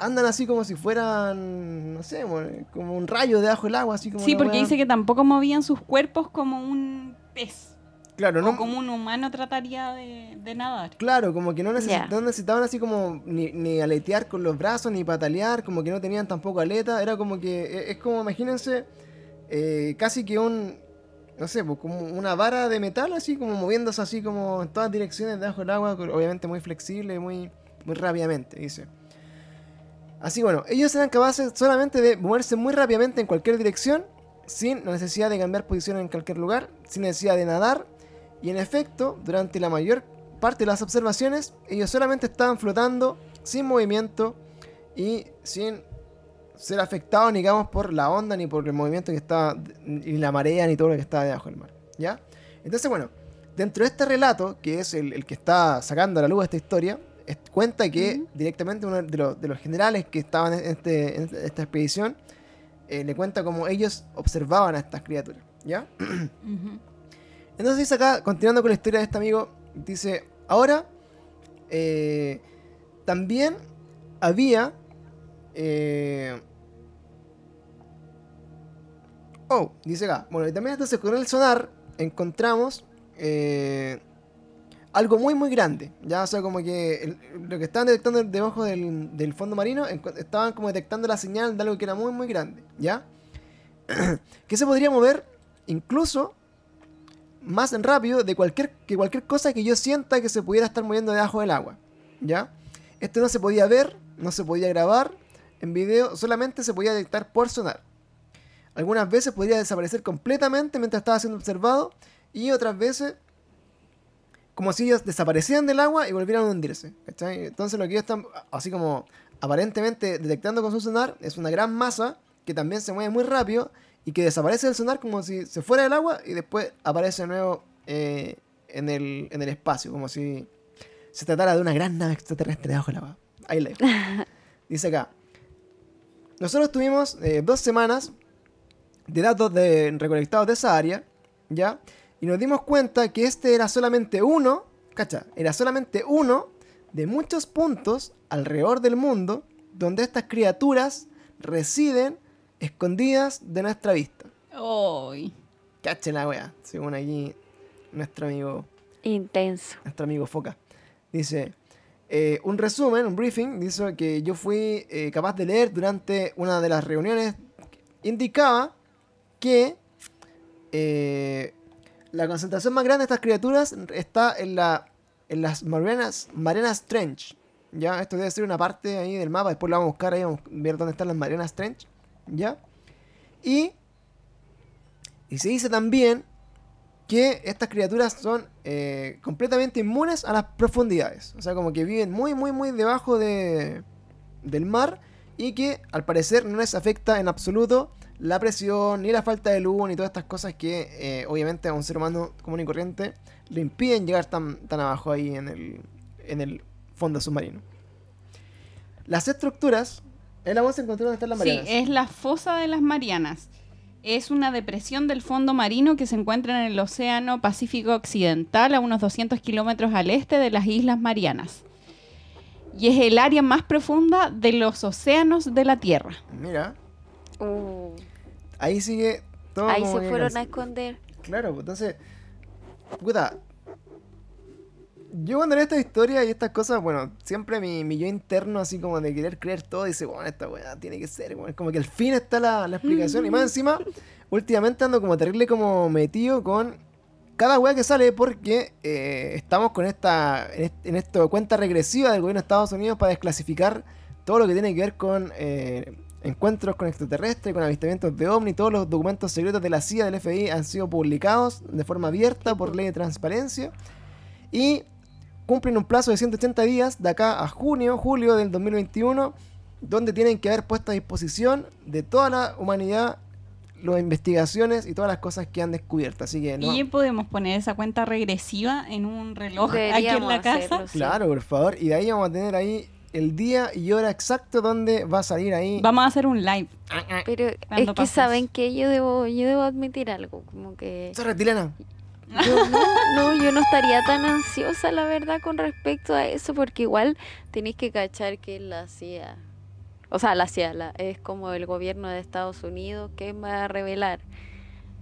andan así como si fueran, no sé, mo- como un rayo debajo del agua, así como Sí, porque wea- dice que tampoco movían sus cuerpos como un pez. Claro, no, como un humano trataría de, de nadar. Claro, como que no, Ya. no necesitaban así como ni, ni aletear con los brazos, ni patalear, como que no tenían tampoco aleta. Era como que, e- es como, imagínense, eh, casi que un, no sé, pues, como una vara de metal, así como moviéndose así como en todas direcciones debajo del agua, obviamente muy flexible, muy, muy rápidamente, dice. Así bueno, ellos eran capaces solamente de moverse muy rápidamente en cualquier dirección, sin la necesidad de cambiar posición en cualquier lugar, sin necesidad de nadar. Y en efecto, durante la mayor parte de las observaciones, ellos solamente estaban flotando sin movimiento y sin ser afectados, digamos, por la onda, ni por el movimiento que estaba, ni la marea, ni todo lo que estaba debajo del mar. ¿Ya? Entonces, bueno, dentro de este relato, que es el, el que está sacando a la luz esta historia, cuenta que directamente uno de los, de los generales que estaban en, este- en esta expedición eh, le cuenta cómo ellos observaban a estas criaturas. ¿Ya? [clears throat] Entonces dice acá, continuando con la historia de este amigo, dice, ahora eh, también había... eh, oh, dice acá, bueno, y también entonces con el sonar encontramos eh, algo muy muy grande, ya, o sea, como que lo que estaban detectando debajo del, del fondo marino, estaban como detectando la señal de algo que era muy muy grande, ¿ya? [clears throat] que se podría mover incluso más rápido de cualquier, que cualquier cosa que yo sienta que se pudiera estar moviendo debajo del agua. ¿Ya? Esto no se podía ver, no se podía grabar en video, solamente se podía detectar por sonar. Algunas veces podría desaparecer completamente mientras estaba siendo observado y otras veces como si ellos desaparecieran del agua y volvieran a hundirse. ¿cachai? Entonces lo que ellos están así como aparentemente detectando con su sonar, es una gran masa que también se mueve muy rápido y que desaparece del sonar como si se fuera del agua y después aparece de nuevo eh, en, el, en el espacio, como si se tratara de una gran nave extraterrestre debajo del agua. Ahí dejo. [laughs] Dice acá. Nosotros tuvimos eh, dos semanas de datos de, recolectados de esa área, ¿ya? Y nos dimos cuenta que este era solamente uno, cacha, era solamente uno de muchos puntos alrededor del mundo donde estas criaturas residen escondidas de nuestra vista. Uy. Cacha la wea, según aquí nuestro amigo, Intenso. nuestro amigo Foca. Dice, eh, un resumen, un briefing, dice que yo fui eh, capaz de leer durante una de las reuniones, indicaba que eh, la concentración más grande de estas criaturas está en, la, en las Marianas, Marianas Trench. ¿Ya? Esto debe ser una parte ahí del mapa, después lo vamos a buscar ahí, vamos a ver dónde están las Marianas Trench. ¿Ya? Y, y se dice también que estas criaturas son eh, completamente inmunes a las profundidades. O sea, como que viven muy, muy, muy debajo de, del mar y que al parecer no les afecta en absoluto la presión, ni la falta de luz, ni todas estas cosas que eh, obviamente a un ser humano común y corriente le impiden llegar tan, tan abajo ahí en el, en el fondo submarino. Las estructuras, él la vamos a encontrar donde están las Sí, Marianas. es la fosa de las Marianas. Es una depresión del fondo marino que se encuentra en el Océano Pacífico Occidental, a unos 200 kilómetros al este de las Islas Marianas. Y es el área más profunda de los océanos de la Tierra. Mira, Uh, ahí sigue todo. ahí se fueron a esconder. Claro, pues entonces, puta. Yo cuando leo esta historia y estas cosas, bueno, siempre mi, mi yo interno, así como de querer creer todo, dice, bueno, esta weá tiene que ser, bueno, como que al fin está la, la explicación. Y más [laughs] encima, últimamente ando como terrible como metido con cada weá que sale porque eh, estamos con esta, en, est- en esto cuenta regresiva del gobierno de Estados Unidos para desclasificar todo lo que tiene que ver con eh, encuentros con extraterrestres, con avistamientos de ovni, todos los documentos secretos de la CIA, del FBI han sido publicados de forma abierta por ley de transparencia y cumplen un plazo de 180 días de acá a junio, julio del 2021, donde tienen que haber puesto a disposición de toda la humanidad las investigaciones y todas las cosas que han descubierto. Así que no. Y podemos poner esa cuenta regresiva en un reloj aquí en la casa. hacerlo, sí. Claro, por favor. Y de ahí vamos a tener ahí el día y hora exacto donde va a salir ahí. Vamos a hacer un live. Pero es que pasos. saben que yo debo, yo debo admitir algo, como que yo no, no, yo no estaría tan ansiosa la verdad con respecto a eso, porque igual tenéis que cachar que la CIA, o sea, la CIA la- es como el gobierno de Estados Unidos que va a revelar.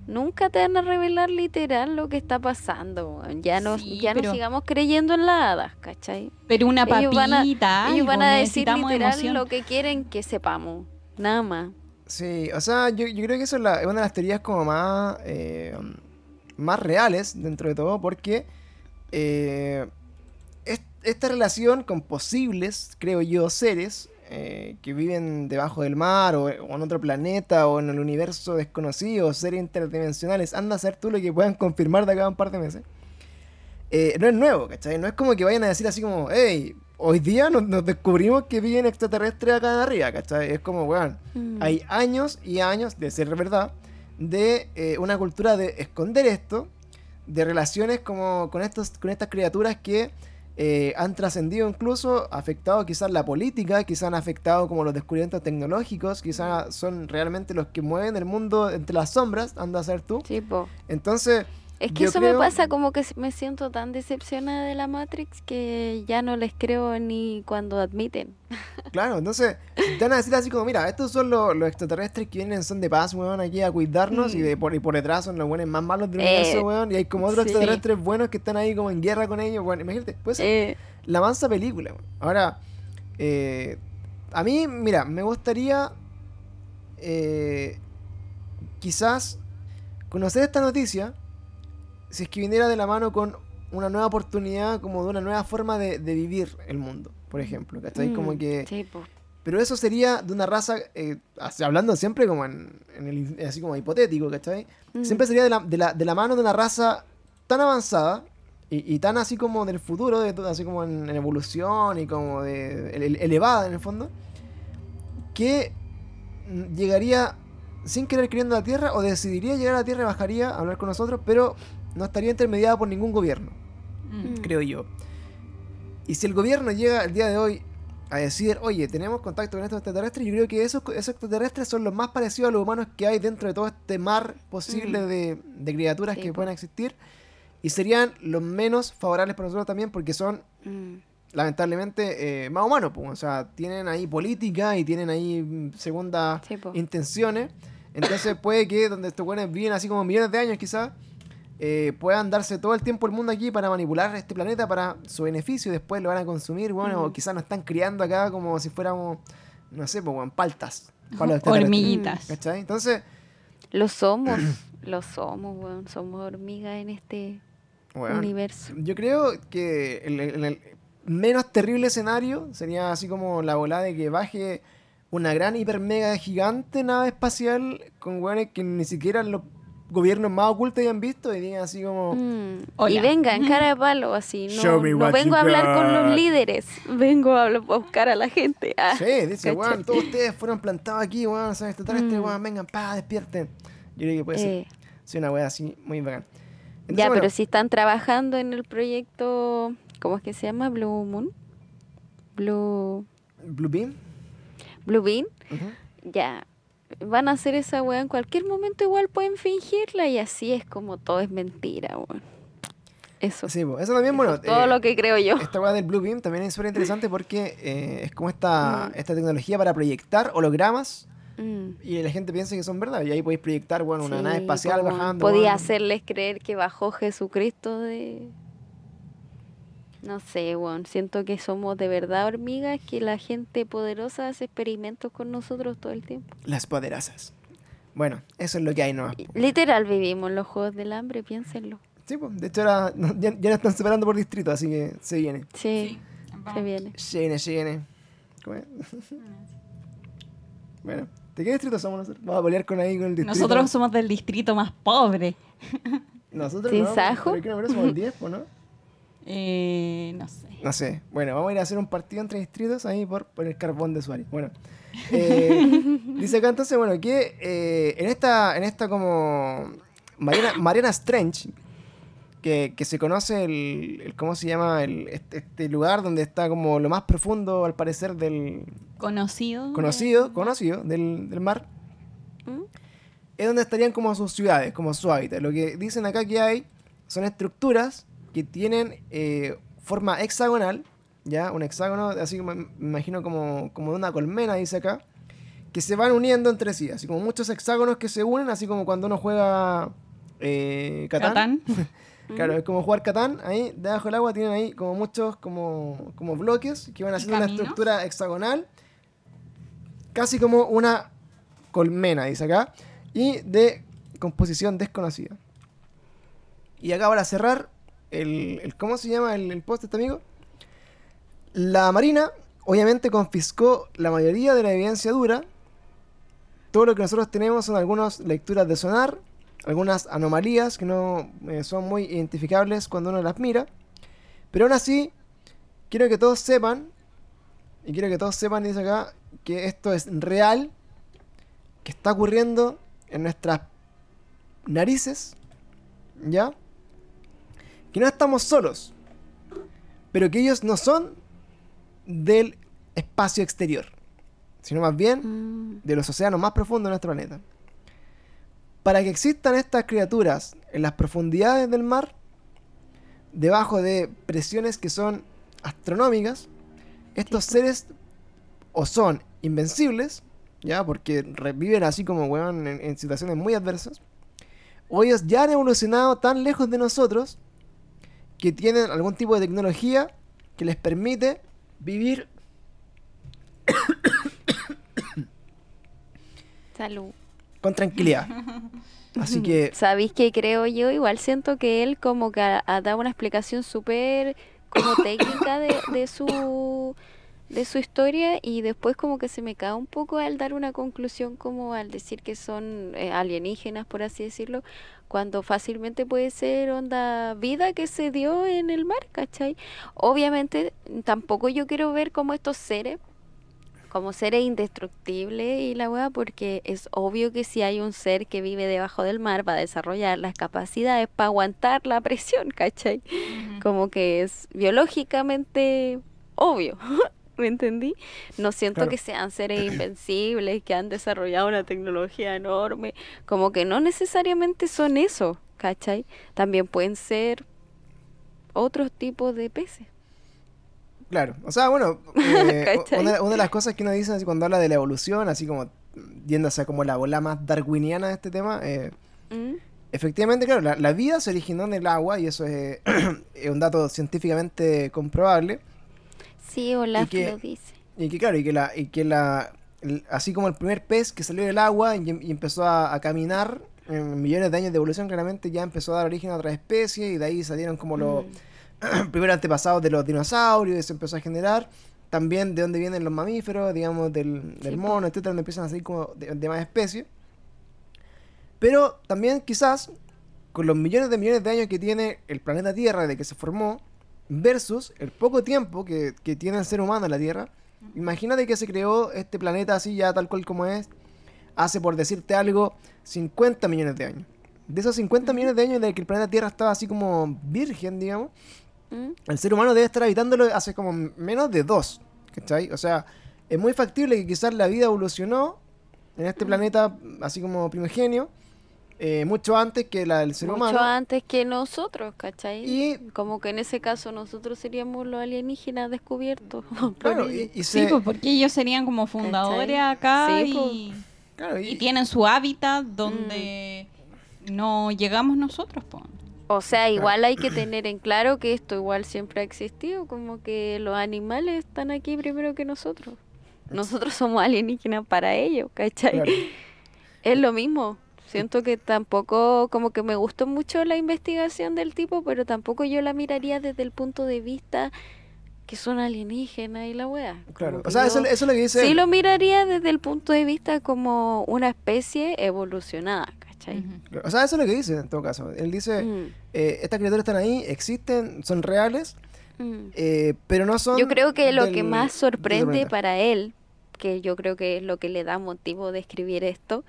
Nunca te van a revelar literal lo que está pasando. Ya no, Sí, ya no sigamos creyendo en las hadas, ¿cachai? Pero una Ellos van a- papita. Ellos van a decir literal emoción. lo que quieren que sepamos, nada más. Sí, o sea, yo, yo creo que eso es, la- es una de las teorías como más, eh, más reales dentro de todo, porque eh, es- esta relación con posibles, creo yo, seres eh, que viven debajo del mar o, o en otro planeta o en el universo desconocido, seres interdimensionales, anda a ser tú lo que puedan confirmar de acá a un par de meses. eh, no es nuevo, ¿cachai? No es como que vayan a decir así como, hey, hoy día nos, nos descubrimos que viven extraterrestres acá de arriba, ¿cachai? Es como, weón, Mm. hay años y años, de ser verdad, de eh, una cultura de esconder esto, de relaciones como con, estos, con estas criaturas que eh, han trascendido incluso, afectado quizás la política, quizás han afectado como los descubrimientos tecnológicos, quizás son realmente los que mueven el mundo entre las sombras, anda a ser tú. Sí. Entonces, Es que Yo eso creo- me pasa como que me siento tan decepcionada de la Matrix que ya no les creo ni cuando admiten. [laughs] Claro, entonces te van a decir así como, mira, estos son los, los extraterrestres que vienen, son de paz, weón, aquí a cuidarnos y, de por, y por detrás son los buenos más malos del Mm. Eh, universo, weón, y hay como otros sí. extraterrestres buenos que están ahí como en guerra con ellos, bueno, imagínate, pues Eh, la mansa película, weón. Ahora, eh, a mí, mira, me gustaría eh, quizás conocer esta noticia si es que viniera de la mano con una nueva oportunidad, como de una nueva forma de, de vivir el mundo, por ejemplo, ¿cachai? mm, Como que... sí. Pero eso sería de una raza, eh, hablando siempre como en, en el, así como hipotético, ¿cachai? Mm. Siempre sería de la, de, la, de la mano de una raza tan avanzada y, y tan así como del futuro, de así como en, en evolución y como de ele- elevada en el fondo, que llegaría sin querer queriendo a la Tierra o decidiría llegar a la Tierra y bajaría a hablar con nosotros, pero no estaría intermediada por ningún gobierno, Mm. creo yo. Y si el gobierno llega el día de hoy a decir, oye, tenemos contacto con estos extraterrestres, yo creo que esos, esos extraterrestres son los más parecidos a los humanos que hay dentro de todo este mar posible Mm. de, de criaturas Sí, que pueden existir. Y serían los menos favorables para nosotros también porque son Mm. lamentablemente eh, más humanos, pues. o sea, tienen ahí política y tienen ahí segundas Sí, intenciones. Entonces puede que donde estos buenos viven así como millones de años quizás, eh, puedan darse todo el tiempo el mundo aquí para manipular este planeta para su beneficio y después lo van a consumir, bueno, o quizás nos están criando acá como si fuéramos, no sé, pues, weón, paltas. [laughs] para Hormiguitas. ¿Cachai? Entonces, Lo somos, [coughs] lo somos, weón. Somos hormigas en este universo. Yo creo que el, el- el menos terrible escenario sería así como la volada de que baje una gran hiper mega gigante nave espacial con weones que ni siquiera los gobiernos más ocultos hayan visto y digan así como Mm. Y Hola. vengan, cara de [laughs] palo, así. Show No, me no what vengo a hablar con los líderes. [laughs] Vengo a, hablar- a buscar a la gente. Ah, Sí, dice, weón, todos ustedes fueron plantados aquí, weón, son extraterrestres, Mm. weón, vengan, pa, despierten. Yo creo que puede ser, Eh, sí, una wea así muy bacán. Entonces, ya, bueno, pero si están trabajando en el proyecto, ¿cómo es que se llama? Blue Moon. Blue, Blue Beam. Blue Bean. Ya. Van a hacer esa weá en cualquier momento, igual pueden fingirla y así es como todo es mentira, weón. Eso. Sí, eso también, bueno. Es todo eh, lo que creo yo. Esta weá del Blue Beam también es súper interesante [laughs] porque eh, es como esta, Mm. esta tecnología para proyectar hologramas Mm. y la gente piensa que son verdad. Y ahí podéis proyectar, bueno, una Sí, nave espacial bajando. Podía hacerles creer que bajó Jesucristo de. No sé, weón. Siento que somos de verdad hormigas, que la gente poderosa hace experimentos con nosotros todo el tiempo. Las poderosas. Bueno, eso es lo que hay, ¿no? Y Literal vivimos los juegos del hambre, piénsenlo. Sí, pues, de hecho ahora no- ya, ya nos están separando por distrito, así que se viene. Sí, Vamos. se viene. Se viene, se viene. ¿Cómo es? [laughs] bueno, ¿de qué distrito somos nosotros? Vamos a pelear con ahí con el distrito. Nosotros somos del distrito más pobre. Nosotros ¿Sin no, Sajo? pero ¿qué número somos el 10, po, ¿no? Eh, no sé. No sé. Bueno, vamos a ir a hacer un partido entre distritos ahí por, por el carbón de Suárez. Bueno. [laughs] eh, dice acá entonces, bueno, que eh, en esta, en esta como Mariana, Mariana Strange, que, que se conoce el, el- ¿cómo se llama? El, este, este lugar donde está como lo más profundo, al parecer, del Conocido. conocido, conocido del, del mar, ¿Mm? es donde estarían como sus ciudades, como su hábitat. Lo que dicen acá que hay son estructuras que tienen eh, forma hexagonal, ¿ya? Un hexágono, así me imagino como, como de una colmena, dice acá, que se van uniendo entre sí, así como muchos hexágonos que se unen, así como cuando uno juega eh, Catán. Catán. [laughs] Claro, es como jugar Catán, ahí debajo del agua tienen ahí como muchos como, como bloques que van haciendo una estructura hexagonal, casi como una colmena, dice acá, y de composición desconocida. Y acá para cerrar, el, ¿cómo se llama el, post este amigo? La Marina obviamente confiscó la mayoría de la evidencia dura. Todo lo que nosotros tenemos son algunas lecturas de sonar, algunas anomalías que no eh, son muy identificables cuando uno las mira. Pero aún así, quiero que todos sepan, y quiero que todos sepan, dice acá, que esto es real, que está ocurriendo en nuestras narices, ¿ya? Que no estamos solos, pero que ellos no son del espacio exterior, sino más bien Mm. de los océanos más profundos de nuestro planeta. Para que existan estas criaturas en las profundidades del mar, debajo de presiones que son astronómicas, estos seres o son invencibles, ya porque reviven así como weón en, en situaciones muy adversas, o ellos ya han evolucionado tan lejos de nosotros que tienen algún tipo de tecnología que les permite vivir [coughs] Salud. con tranquilidad. [laughs] Así que ¿Sabéis qué creo yo? Igual siento que él como que ha, ha dado una explicación súper como técnica de, de su de su historia y después como que se me cae un poco al dar una conclusión como al decir que son eh, alienígenas por así decirlo cuando fácilmente puede ser onda vida que se dio en el mar, ¿cachai? Obviamente tampoco yo quiero ver como estos seres como seres indestructibles y la weá, porque es obvio que si hay un ser que vive debajo del mar va a desarrollar las capacidades para aguantar la presión, ¿cachai? Como que es biológicamente obvio. [laughs] [laughs] ¿Me entendí? No siento Claro. que sean seres invencibles, que han desarrollado una tecnología enorme. Como que no necesariamente son eso, ¿cachai? También pueden ser otros tipos de peces. Claro, o sea, bueno, [laughs] eh, una, una de las cosas que uno dice así cuando habla de la evolución, así como yéndose a como la bola más darwiniana de este tema, eh, ¿Mm? efectivamente, claro, la, la vida se originó en el agua y eso es, [clears throat] es un dato científicamente comprobable. Sí, Olaf que- lo dice. Y que claro, y que la, y que la el- así como el primer pez que salió del agua y, y empezó a, a caminar en millones de años de evolución, claramente ya empezó a dar origen a otra especie y de ahí salieron como los Mm. [clears throat] primeros antepasados de los dinosaurios y se empezó a generar. También de dónde vienen los mamíferos, digamos, del, del Sí, mono, etcétera, donde empiezan a salir como de, de más especies. Pero también quizás con los millones de millones de años que tiene el planeta Tierra desde que se formó, versus el poco tiempo que, que tiene el ser humano en la Tierra, imagínate que se creó este planeta así ya tal cual como es, hace por decirte algo, 50 millones de años. De esos 50 millones de años de que el planeta Tierra estaba así como virgen, digamos, el ser humano debe estar habitándolo hace como menos de dos. ¿Cachai? O sea, es muy factible que quizás la vida evolucionó en este planeta así como primigenio, eh, mucho antes que la del ser Mucho humano. antes que nosotros, ¿cachai? Y- Como que en ese caso nosotros seríamos los alienígenas descubiertos. [laughs] Claro, y, y Sí, pues porque ellos serían como fundadores acá Sí, y, claro, y- y tienen su hábitat donde no llegamos nosotros, pues. O sea, igual hay que tener en claro que esto igual siempre ha existido, como que los animales están aquí primero que nosotros. Nosotros somos alienígenas para ellos, ¿cachai? claro. Es lo mismo. Siento que tampoco, como que me gustó mucho la investigación del tipo, pero tampoco yo la miraría desde el punto de vista que son alienígenas y la wea. Claro. O sea, eso, yo eso es lo que dice. sí él. lo miraría desde el punto de vista como una especie evolucionada, ¿cachai? O sea, eso es lo que dice en todo caso. Él dice, Mm, eh, estas criaturas están ahí, existen, son reales, mm. eh, pero no son... Yo creo que lo del- que más sorprende para él, que yo creo que es lo que le da motivo de escribir esto,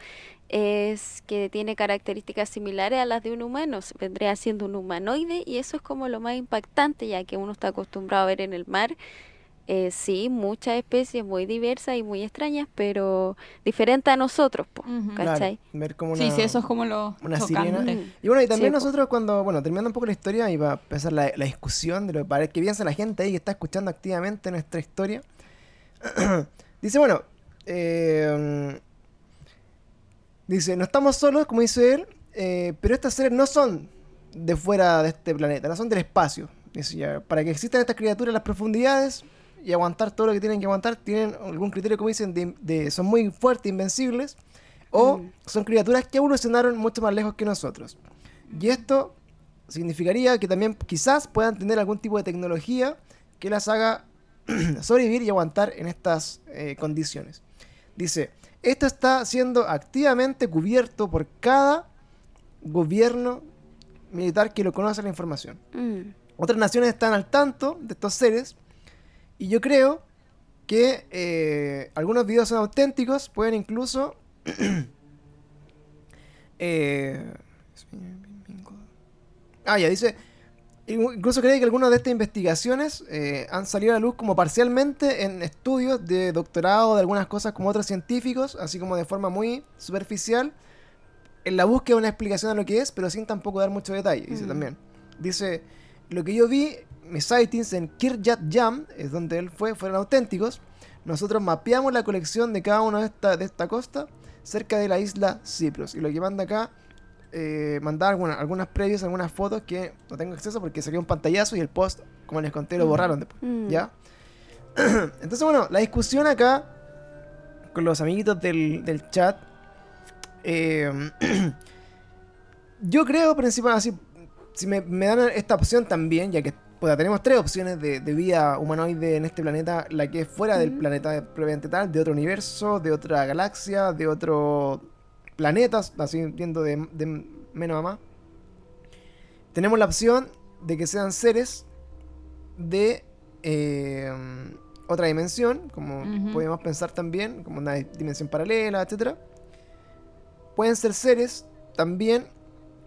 es que tiene características similares a las de un humano. Se- Vendría siendo un humanoide y eso es como lo más impactante, ya que uno está acostumbrado a ver en el mar. eh, sí, muchas especies muy diversas y muy extrañas, pero diferentes a nosotros, po, Ujú. Claro, ¿cachai? ver como una... Sí, sí, eso es como lo una sirena. Y bueno, y también Sí, po. nosotros cuando, bueno, terminando un poco la historia y va a empezar la, la discusión de lo para qué piensa la gente ahí que está escuchando activamente nuestra historia. [clears throat] dice, bueno, eh, dice, no estamos solos, como dice él, eh, pero estos seres no son de fuera de este planeta, no son del espacio. Dice, ya, para que existan estas criaturas en las profundidades y aguantar todo lo que tienen que aguantar, tienen algún criterio, como dicen, de, de- son muy fuertes, invencibles, o Mm. son criaturas que evolucionaron mucho más lejos que nosotros. Y esto significaría que también quizás puedan tener algún tipo de tecnología que las haga [clears throat] sobrevivir y aguantar en estas eh, condiciones. Dice, esto está siendo activamente cubierto por cada gobierno militar que lo conoce la información. Mm. Otras naciones están al tanto de estos seres y yo creo que eh, algunos videos son auténticos, pueden incluso... [clears throat] eh, ah, ya dice... Incluso cree que algunas de estas investigaciones eh, han salido a la luz como parcialmente en estudios de doctorado de algunas cosas como otros científicos, así como de forma muy superficial, en la búsqueda de una explicación a lo que es, pero sin tampoco dar mucho detalle, dice Mm. también. Dice, lo que yo vi, mis sightings en Kiryat Jam, es donde él fue, fueron auténticos. Nosotros mapeamos la colección de cada una de esta, de esta costa cerca de la isla Cyprus. Y lo que manda acá, eh, mandar algunas, algunas previas, algunas fotos que no tengo acceso porque saqué un pantallazo y el post, como les conté, lo borraron después. Mm. ¿Ya? [clears throat] Entonces, bueno, la discusión acá con los amiguitos del, del chat. eh, [clears throat] yo creo, principal, así, si me, me dan esta opción también, ya que puta, tenemos tres opciones de, de vida humanoide en este planeta, la que es fuera del planeta previamente tal, de otro universo, de otra galaxia, de otro planeta, así viendo de, de menos a más. Tenemos la opción de que sean seres de eh, otra dimensión, como podemos pensar también, como una dimensión paralela, etcétera. Pueden ser seres también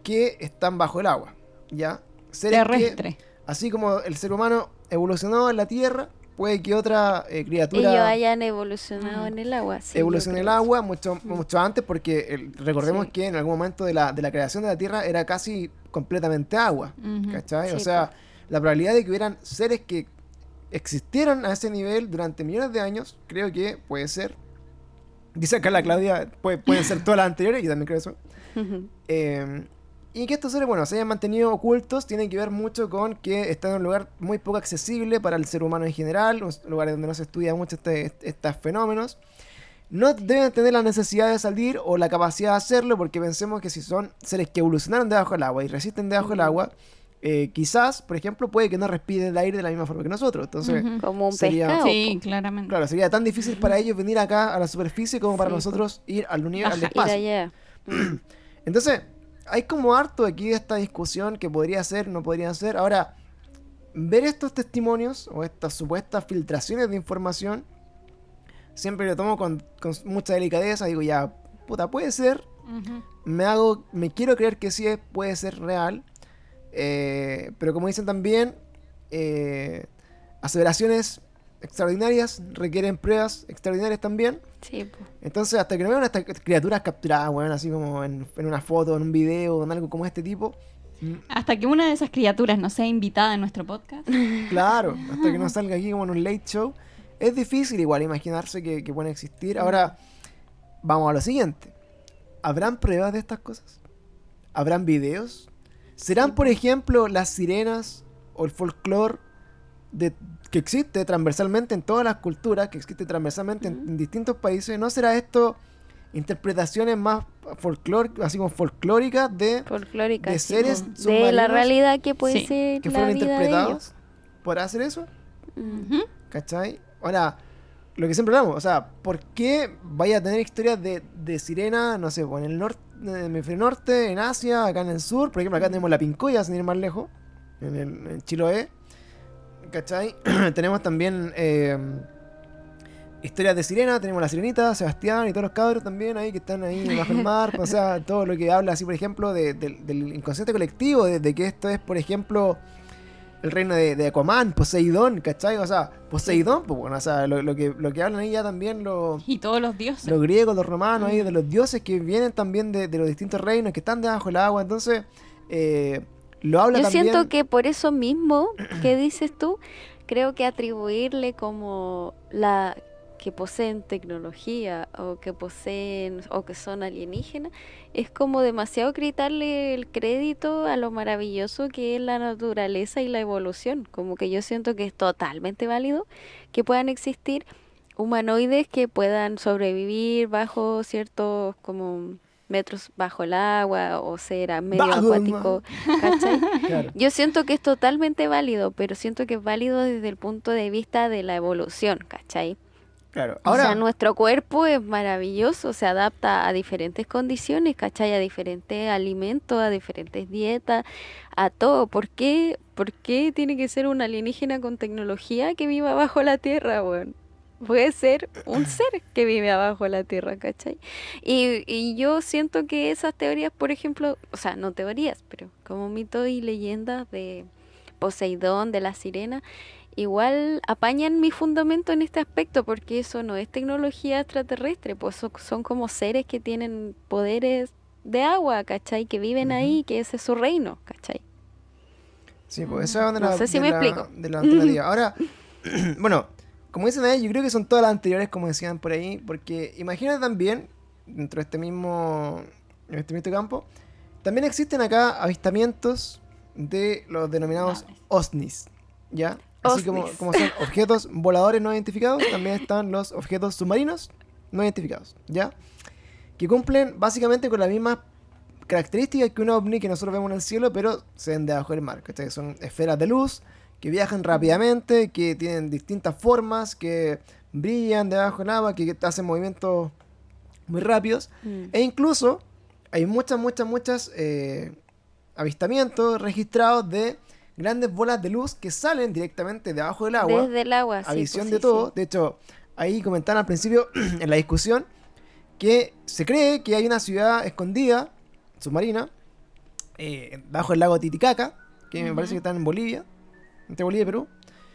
que están bajo el agua, ¿ya? Seres que, Terrestre. así como el ser humano evolucionó en la Tierra, puede que otra eh, criatura Ellos hayan evolucionado Mm. en el agua. sí, yo evolucione en el agua mucho, mucho antes, porque el- recordemos Sí. que en algún momento de la, de la creación de la Tierra era casi completamente agua. ¿cachai? o sea, la probabilidad de que hubieran seres que existieran a ese nivel durante millones de años, creo que puede ser. Dice acá la Claudia, puede- pueden ser todas las anteriores, yo también creo eso. [laughs] Eh, y que estos seres, bueno, se hayan mantenido ocultos, tiene que ver mucho con que están en un lugar muy poco accesible para el ser humano en general, un lugar donde no se estudia mucho este- estos fenómenos. No deben tener la necesidad de salir o la capacidad de hacerlo, porque pensemos que si son seres que evolucionaron debajo del agua y resisten debajo del agua, eh, quizás, por ejemplo, puede que no respiren el aire de la misma forma que nosotros. Entonces. Como un Sería- pescado. Sí, claramente. claro, sería tan difícil para ellos venir acá a la superficie como para Sí, nosotros ir al universo, al espacio. allá. [clears throat] Entonces, hay como harto aquí de esta discusión que podría ser, no podría ser. Ahora, ver estos testimonios o estas supuestas filtraciones de información, siempre lo tomo con, con mucha delicadeza. Digo, ya, puta, puede ser. Me hago, me quiero creer que sí puede ser real. eh, pero como dicen también, eh, aseveraciones extraordinarias requieren pruebas extraordinarias también. Sí, po. Entonces, hasta que no vean estas criaturas capturadas, weón, así como en, en una foto, en un video, en algo como este tipo. mm, Hasta que una de esas criaturas no sea invitada en nuestro podcast. [laughs] Claro, hasta que no [laughs] salga aquí como en un late show. Es difícil igual imaginarse que, que pueden existir. Ahora, vamos a lo siguiente. ¿Habrán pruebas de estas cosas? ¿Habrán videos? ¿Serán, por ejemplo, las sirenas o el folclore de, que existe transversalmente en todas las culturas, que existe transversalmente en, en distintos países? ¿No será esto interpretaciones más folclor, así como folclóricas de Folclórica. de sí, seres po. de la realidad que puede Sí, ser que la fueron vida interpretados? ¿Podrá hacer eso? Ujú. ¿Cachai? Ahora, lo que siempre hablamos, o sea, ¿por qué vaya a tener historias de, de sirena, no sé, en el norte, en el hemisferio norte, en Asia, acá en el sur? Por ejemplo, acá tenemos la Pincoya, sin ir más lejos, en, el, en Chiloé. ¿Cachai? [clears throat] tenemos también eh, historias de sirena, tenemos la sirenita, Sebastián y todos los cabros también ahí que están ahí [laughs] bajo el mar. o sea, todo lo que habla así, por ejemplo, de- del- del inconsciente colectivo, de, de que esto es, por ejemplo, el reino de, Aquaman, Poseidón, ¿cachai? O sea, Poseidón, pues bueno, o sea, lo, lo que, lo que hablan ahí ya también los, Y todos los dioses. los griegos, los romanos, ahí, de los dioses que vienen también de, de los distintos reinos, que están debajo del agua, entonces, eh, lo habla Yo también... siento que por eso mismo que [clears throat] dices tú, creo que atribuirle como la que poseen tecnología o que poseen o que son alienígenas es como demasiado quitarle el crédito a lo maravilloso que es la naturaleza y la evolución. Como que yo siento que es totalmente válido que puedan existir humanoides que puedan sobrevivir bajo ciertos como metros bajo el agua o ser a medio acuático, [laughs] ¿cachai? [laughs] Claro. Yo siento que es totalmente válido, pero siento que es válido desde el punto de vista de la evolución, ¿cachai? Claro. o Ahora, sea, nuestro cuerpo es maravilloso, se adapta a diferentes condiciones, ¿cachai? A diferentes alimentos, a diferentes dietas, a todo. ¿Por qué, ¿Por qué tiene que ser un alienígena con tecnología que viva bajo la tierra, weón? Puede ser un ser que vive abajo de la tierra, ¿cachai? Y, y yo siento que esas teorías, por ejemplo, o sea, no teorías, pero como mitos y leyendas de Poseidón, de la sirena, igual apañan mi fundamento en este aspecto, porque eso no es tecnología extraterrestre, pues son, son como seres que tienen poderes de agua, ¿cachai? Que viven ahí, que ese es su reino, ¿cachai? sí, pues esa es de No la, sé si de me la- explico. de la alternativa. [laughs] Ahora, [clears throat] bueno, como dicen ahí, yo creo que son todas las anteriores, como decían por ahí, porque imagínate también, dentro de este mismo, en este mismo campo, también existen acá avistamientos de los denominados Naves. OSNIs, ¿ya? Así como, OSNIs. como son [laughs] objetos voladores no identificados, también están los objetos submarinos no identificados, ¿ya? Que cumplen básicamente con las mismas características que un ovni que nosotros vemos en el cielo, pero se ven debajo del mar, ¿cachai? Son esferas de luz que viajan rápidamente, que tienen distintas formas, que brillan debajo del agua, que hacen movimientos muy rápidos. Mm. E incluso hay muchas, muchas, muchas eh, avistamientos registrados de grandes bolas de luz que salen directamente debajo del agua Desde el agua, a sí, visión pues, de sí, todo. sí. De hecho, ahí comentaron al principio [clears throat] en la discusión que se cree que hay una ciudad escondida, submarina, eh, bajo el lago Titicaca, que me parece que está en Bolivia, entre Bolivia y Perú.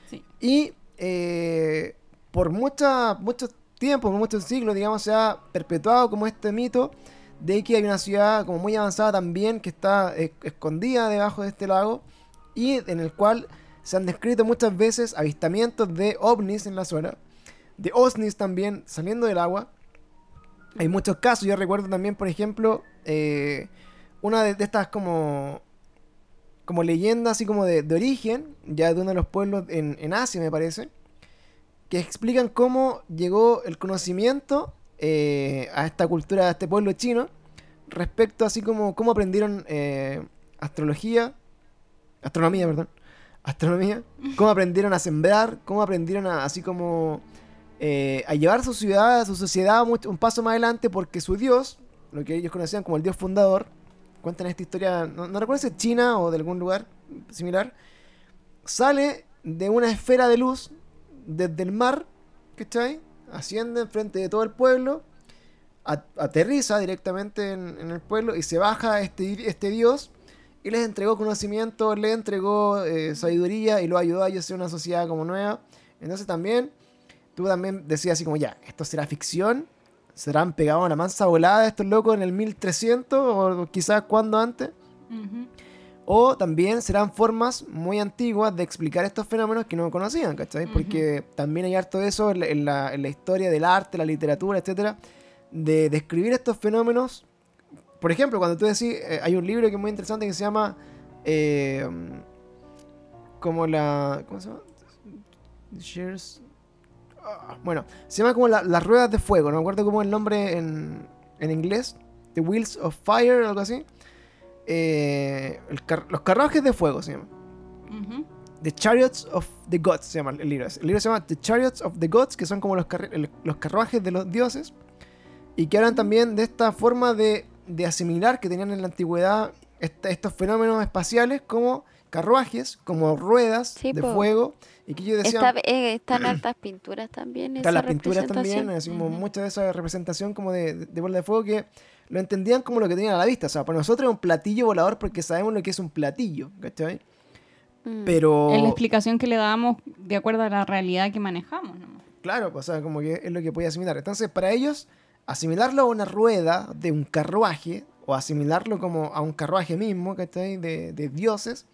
Sí. Y eh, por mucha, mucho tiempo, por muchos siglos, digamos, se ha perpetuado como este mito de que hay una ciudad como muy avanzada también que está eh, escondida debajo de este lago y en el cual se han descrito muchas veces avistamientos de ovnis en la zona, de osnis también saliendo del agua. Hay muchos casos, yo recuerdo también, por ejemplo, eh, una de, de estas como como leyenda así como de, de origen, ya de uno de los pueblos en, en Asia me parece, que explican cómo llegó el conocimiento eh, a esta cultura, a este pueblo chino, respecto así como cómo aprendieron eh, astrología, astronomía, perdón, astronomía, [laughs] cómo aprendieron a sembrar, cómo aprendieron a, así como eh, a llevar su ciudad, su sociedad mucho- un paso más adelante porque su dios, lo que ellos conocían como el dios fundador, cuentan esta historia, no, recuerdo si es China o de algún lugar similar, sale de una esfera de luz desde el mar, ¿cachai? Asciende enfrente de todo el pueblo, aterriza directamente en, en el pueblo y se baja este, este dios y les entregó conocimiento, les entregó eh, sabiduría y lo ayudó a ellos a ser una sociedad como nueva. Entonces también, tú también decías así como, ya, esto será ficción, serán pegados a la mansa volada estos locos en el 1300 o quizás cuando antes. O también serán formas muy antiguas de explicar estos fenómenos que no conocían, ¿cachai? Ujú. Porque también hay harto de eso en la, en la- en la historia del arte, la literatura, etcétera, de describir estos fenómenos. Por ejemplo, cuando tú decís, eh, hay un libro que es muy interesante que se llama eh, como la... ¿Cómo se llama? Ah, Bueno, se llama como la- las ruedas de fuego, no me acuerdo cómo es el nombre en, en inglés. The Wheels of Fire, algo así. Eh, el car- los carruajes de fuego se llama. The Chariots of the Gods se llama el libro. El libro se llama The Chariots of the Gods, que son como los, carruajes de los dioses. Y que hablan también de esta forma de, de asimilar que tenían en la antigüedad esta- estos fenómenos espaciales como carruajes, como ruedas Sí, de po. Y que. Está, eh, están hartas pinturas también. Están las pinturas también, así como mucha de esa representación como de, de, de bola de fuego que lo entendían como lo que tenían a la vista. O sea, para nosotros es un platillo volador porque sabemos lo que es un platillo, ¿cachai? Mm. Pero... Es la explicación que le damos de acuerdo a la realidad que manejamos. nomás. Claro, o sea, como que es lo que podía asimilar. Entonces, para ellos, asimilarlo a una rueda de un carruaje, o asimilarlo como a un carruaje mismo, ¿cachai? De, de dioses,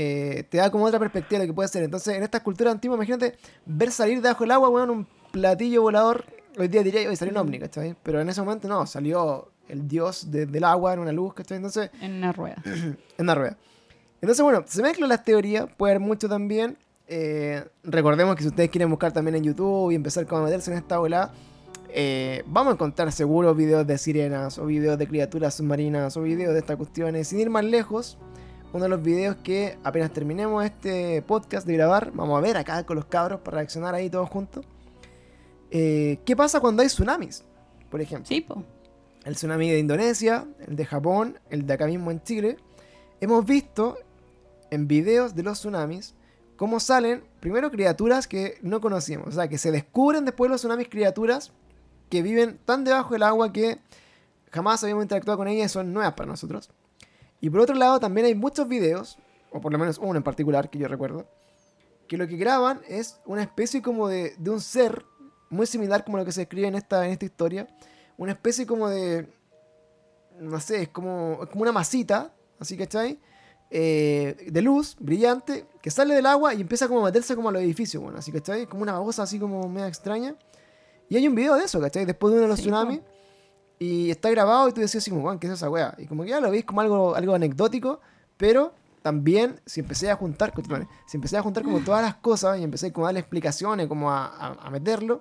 eh, te da como otra perspectiva de lo que puede ser. Entonces, en esta cultura antigua, imagínate ver salir debajo del agua, weón, un platillo volador. Hoy día diría, hoy salió un ovni, ¿cachai? Pero en ese momento no, salió el dios de- del agua en una luz, ¿cachai? Entonces, En una rueda. [clears throat] en una rueda. Entonces, bueno, se mezclan las teorías, puede haber mucho también. Eh, recordemos que si ustedes quieren buscar también en YouTube y empezar como a meterse en esta ola, eh, vamos a encontrar seguro videos de sirenas o videos de criaturas submarinas o videos de estas cuestiones. Sin ir más lejos, uno de los videos que apenas terminemos este podcast de grabar, vamos a ver acá con los cabros para reaccionar ahí todos juntos. Eh, ¿Qué pasa cuando hay tsunamis? Por ejemplo Sí, po. el tsunami de Indonesia, el de Japón, el de acá mismo en Chile, hemos visto en videos de los tsunamis cómo salen primero criaturas que no conocíamos. O sea, que se descubren después de los tsunamis criaturas que viven tan debajo del agua que jamás habíamos interactuado con ellas y son nuevas para nosotros. Y por otro lado, también hay muchos videos, o por lo menos uno en particular que yo recuerdo, que lo que graban es una especie como de, de un ser muy similar como lo que se describe en esta, en esta historia. Una especie como de. No sé, es como, es como una masita, así ¿cachai? Eh, de luz brillante que sale del agua y empieza como a meterse como a los edificios, bueno, así ¿cachai? Como una babosa así como media extraña. Y hay un video de eso, ¿cachai? Después de uno de los Sí, tsunamis. Y está grabado y tú decías así como, "Juan, ¿qué es esa weá? Y como que ya lo veis como algo, algo anecdótico, pero también si empecé a juntar, si empecé a juntar como todas las cosas y empecé como a darle explicaciones, como a, a- a meterlo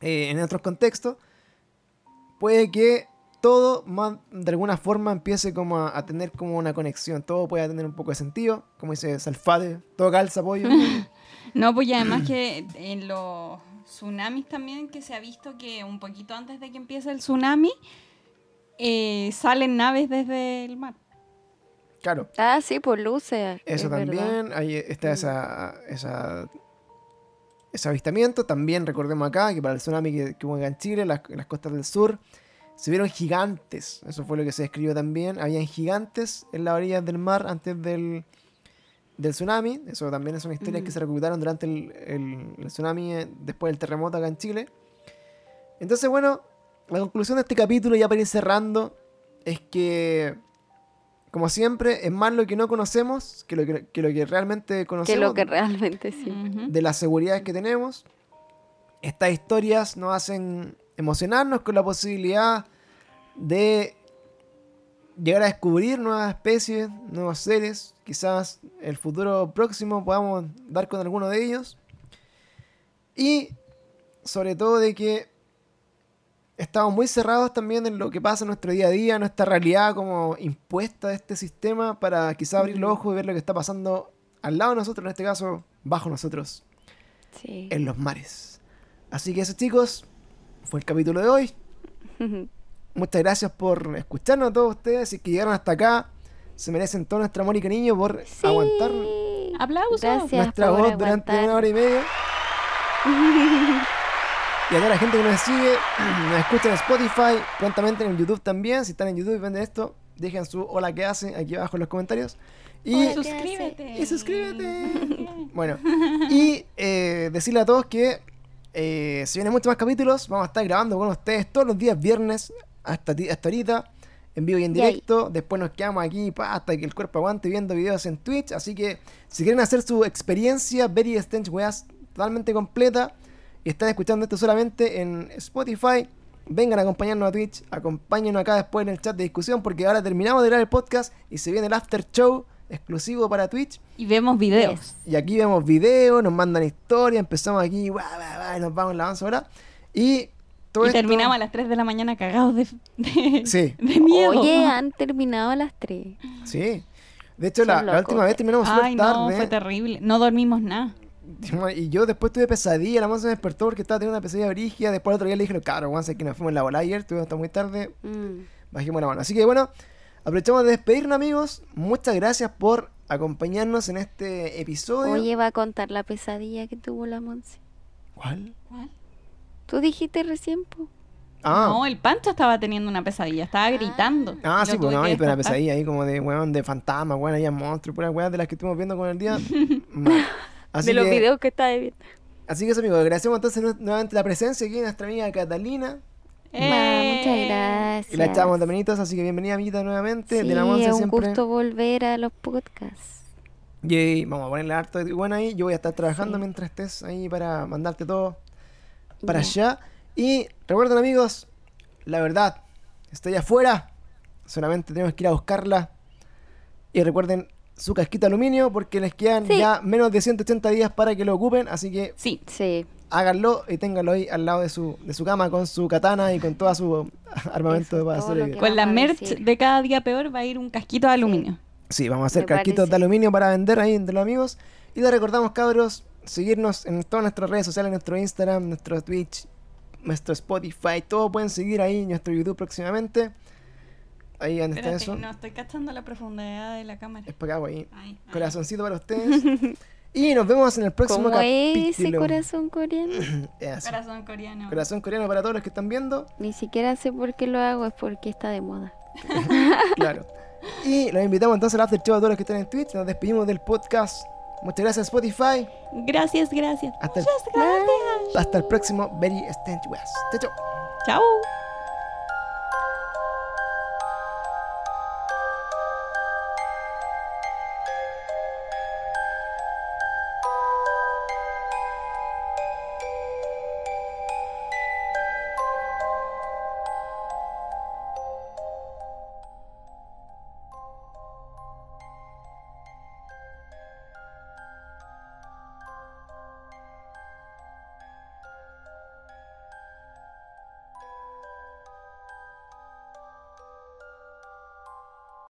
eh, en otros contextos, puede que todo más, de alguna forma empiece como a, a tener como una conexión, todo puede tener un poco de sentido, como dice Salfate, todo calza pollo. [laughs] No, pues y además que en los tsunamis también que se ha visto que un poquito antes de que empiece el tsunami eh, salen naves desde el mar. Claro, Ah, sí, por luces. eso es verdad. también. Ahí está Mm. esa, esa, ese avistamiento. También recordemos acá que para el tsunami que, que hubo acá en Chile, las, en las costas del sur, se vieron gigantes. Eso fue lo que se describió también. Habían gigantes en las orillas del mar antes del, del tsunami. Eso también son historias que Mm. se recuperaron durante el, el- el tsunami, eh, después del terremoto acá en Chile. Entonces, bueno, la conclusión de este capítulo, ya para ir cerrando, es que, como siempre, es más lo que no conocemos que lo que, que lo que realmente Que conocemos lo que realmente sí. De las seguridades que tenemos. Estas historias nos hacen emocionarnos con la posibilidad de llegar a descubrir nuevas especies, nuevos seres. Quizás en el futuro próximo podamos dar con alguno de ellos. Y sobre todo de que estamos muy cerrados también en lo que pasa en nuestro día a día, nuestra realidad como impuesta de este sistema para quizás abrir los ojos y ver lo que está pasando al lado de nosotros, en este caso bajo nosotros, Sí. en los mares. Así que eso chicos, fue el capítulo de hoy. [laughs] Muchas gracias por escucharnos a todos ustedes y que llegaron hasta acá. Se merecen todo nuestro amor y cariño por Sí. aguantar Aplausos. Gracias nuestra por voz durante una hora y media. [laughs] Y a toda la gente que nos sigue, [clears throat] nos escucha en Spotify, prontamente en YouTube también. Si están en YouTube y ven esto, dejen su hola que hace aquí abajo en los comentarios. Y, Y Hola, ¿qué suscríbete. y suscríbete. [laughs] bueno, y eh, decirle a todos que eh, si vienen muchos más capítulos, vamos a estar grabando con ustedes todos los días viernes hasta, hasta ahorita, en vivo y en Yay. directo. Después nos quedamos aquí pa, hasta que el cuerpo aguante viendo videos en Twitch. Así que si quieren hacer su experiencia Very Strange Weas totalmente completa y están escuchando esto solamente en Spotify, vengan a acompañarnos a Twitch, acompáñenos acá después en el chat de discusión porque ahora terminamos de grabar el podcast y se viene el after show exclusivo para Twitch. Y vemos videos. Y aquí vemos videos, nos mandan historias, empezamos aquí, y nos vamos en la avanza ahora. Y todo Y esto- terminamos a las 3 de la mañana cagados de, de, Sí. de miedo. Oye, han terminado a las 3. Sí. De hecho, la, última vez terminamos súper Ay, no, tarde. fue terrible. No dormimos nada. Y yo después tuve pesadilla, la mamá se me despertó porque estaba teniendo una pesadilla brígida. Después el otro día le dije, Juan, sé que nos fuimos en la bola ayer, estuvimos hasta muy tarde, Mm. bajemos la mano. Así que bueno, aprovechamos de despedirnos, amigos. Muchas gracias por acompañarnos en este episodio. Oye, va a contar la pesadilla que tuvo la Monse. ¿Cuál? Tú dijiste recién, po. Ah, No, el Pancho estaba teniendo una pesadilla, estaba gritando. Ah, sí, pues no, pero una despertar. pesadilla ahí como de weón, de fantasma, weón, había monstruos, puras weas de las que estuvimos viendo con el día. [laughs] Así de los que, videos que está viendo. así que eso, amigos, agradecemos entonces nu- nuevamente la presencia aquí de nuestra amiga Catalina. Ma, muchas Eh, gracias. Y la echamos de así que bienvenida, amiguita, nuevamente. Sí, de la Monza es un siempre. gusto volver a los podcasts. Y vamos a ponerle harto de bueno ahí. Yo voy a estar trabajando Sí. mientras estés ahí para mandarte todo para Ya. allá. Y recuerden, amigos, la verdad, está allá afuera. Solamente tenemos que ir a buscarla. Y recuerden su casquito de aluminio porque les quedan Sí. ya menos de 180 días para que lo ocupen. Así que Sí, Sí, háganlo y ténganlo ahí al lado de su, de su cama con su katana y con todo su [laughs] armamento Eso, para todo hacer con la merch decir. de cada día peor va a ir un casquito de aluminio. Sí, vamos a hacer Me casquitos de aluminio para vender ahí entre los amigos. Y les recordamos, cabros, seguirnos en todas nuestras redes sociales, nuestro Instagram, nuestro Twitch, nuestro Spotify, todo pueden seguir ahí, en nuestro YouTube próximamente. Ahí donde está eso. no estoy cachando la profundidad de la cámara. Es para acá, ahí. Ay, ay. Corazoncito para ustedes. [laughs] y nos vemos en el próximo ¿Cómo es ese capítulo. corazón coreano? [coughs] Eso. Corazón coreano. Corazón coreano para todos los que están viendo. Ni siquiera sé por qué lo hago, es porque está de moda. [laughs] Claro. Y los invitamos entonces al after show a todos los que están en Twitch. Nos despedimos del podcast. Muchas gracias Spotify. Gracias, gracias. Hasta el, gracias. hasta el próximo Very Strange West. Chao, chao. Chao.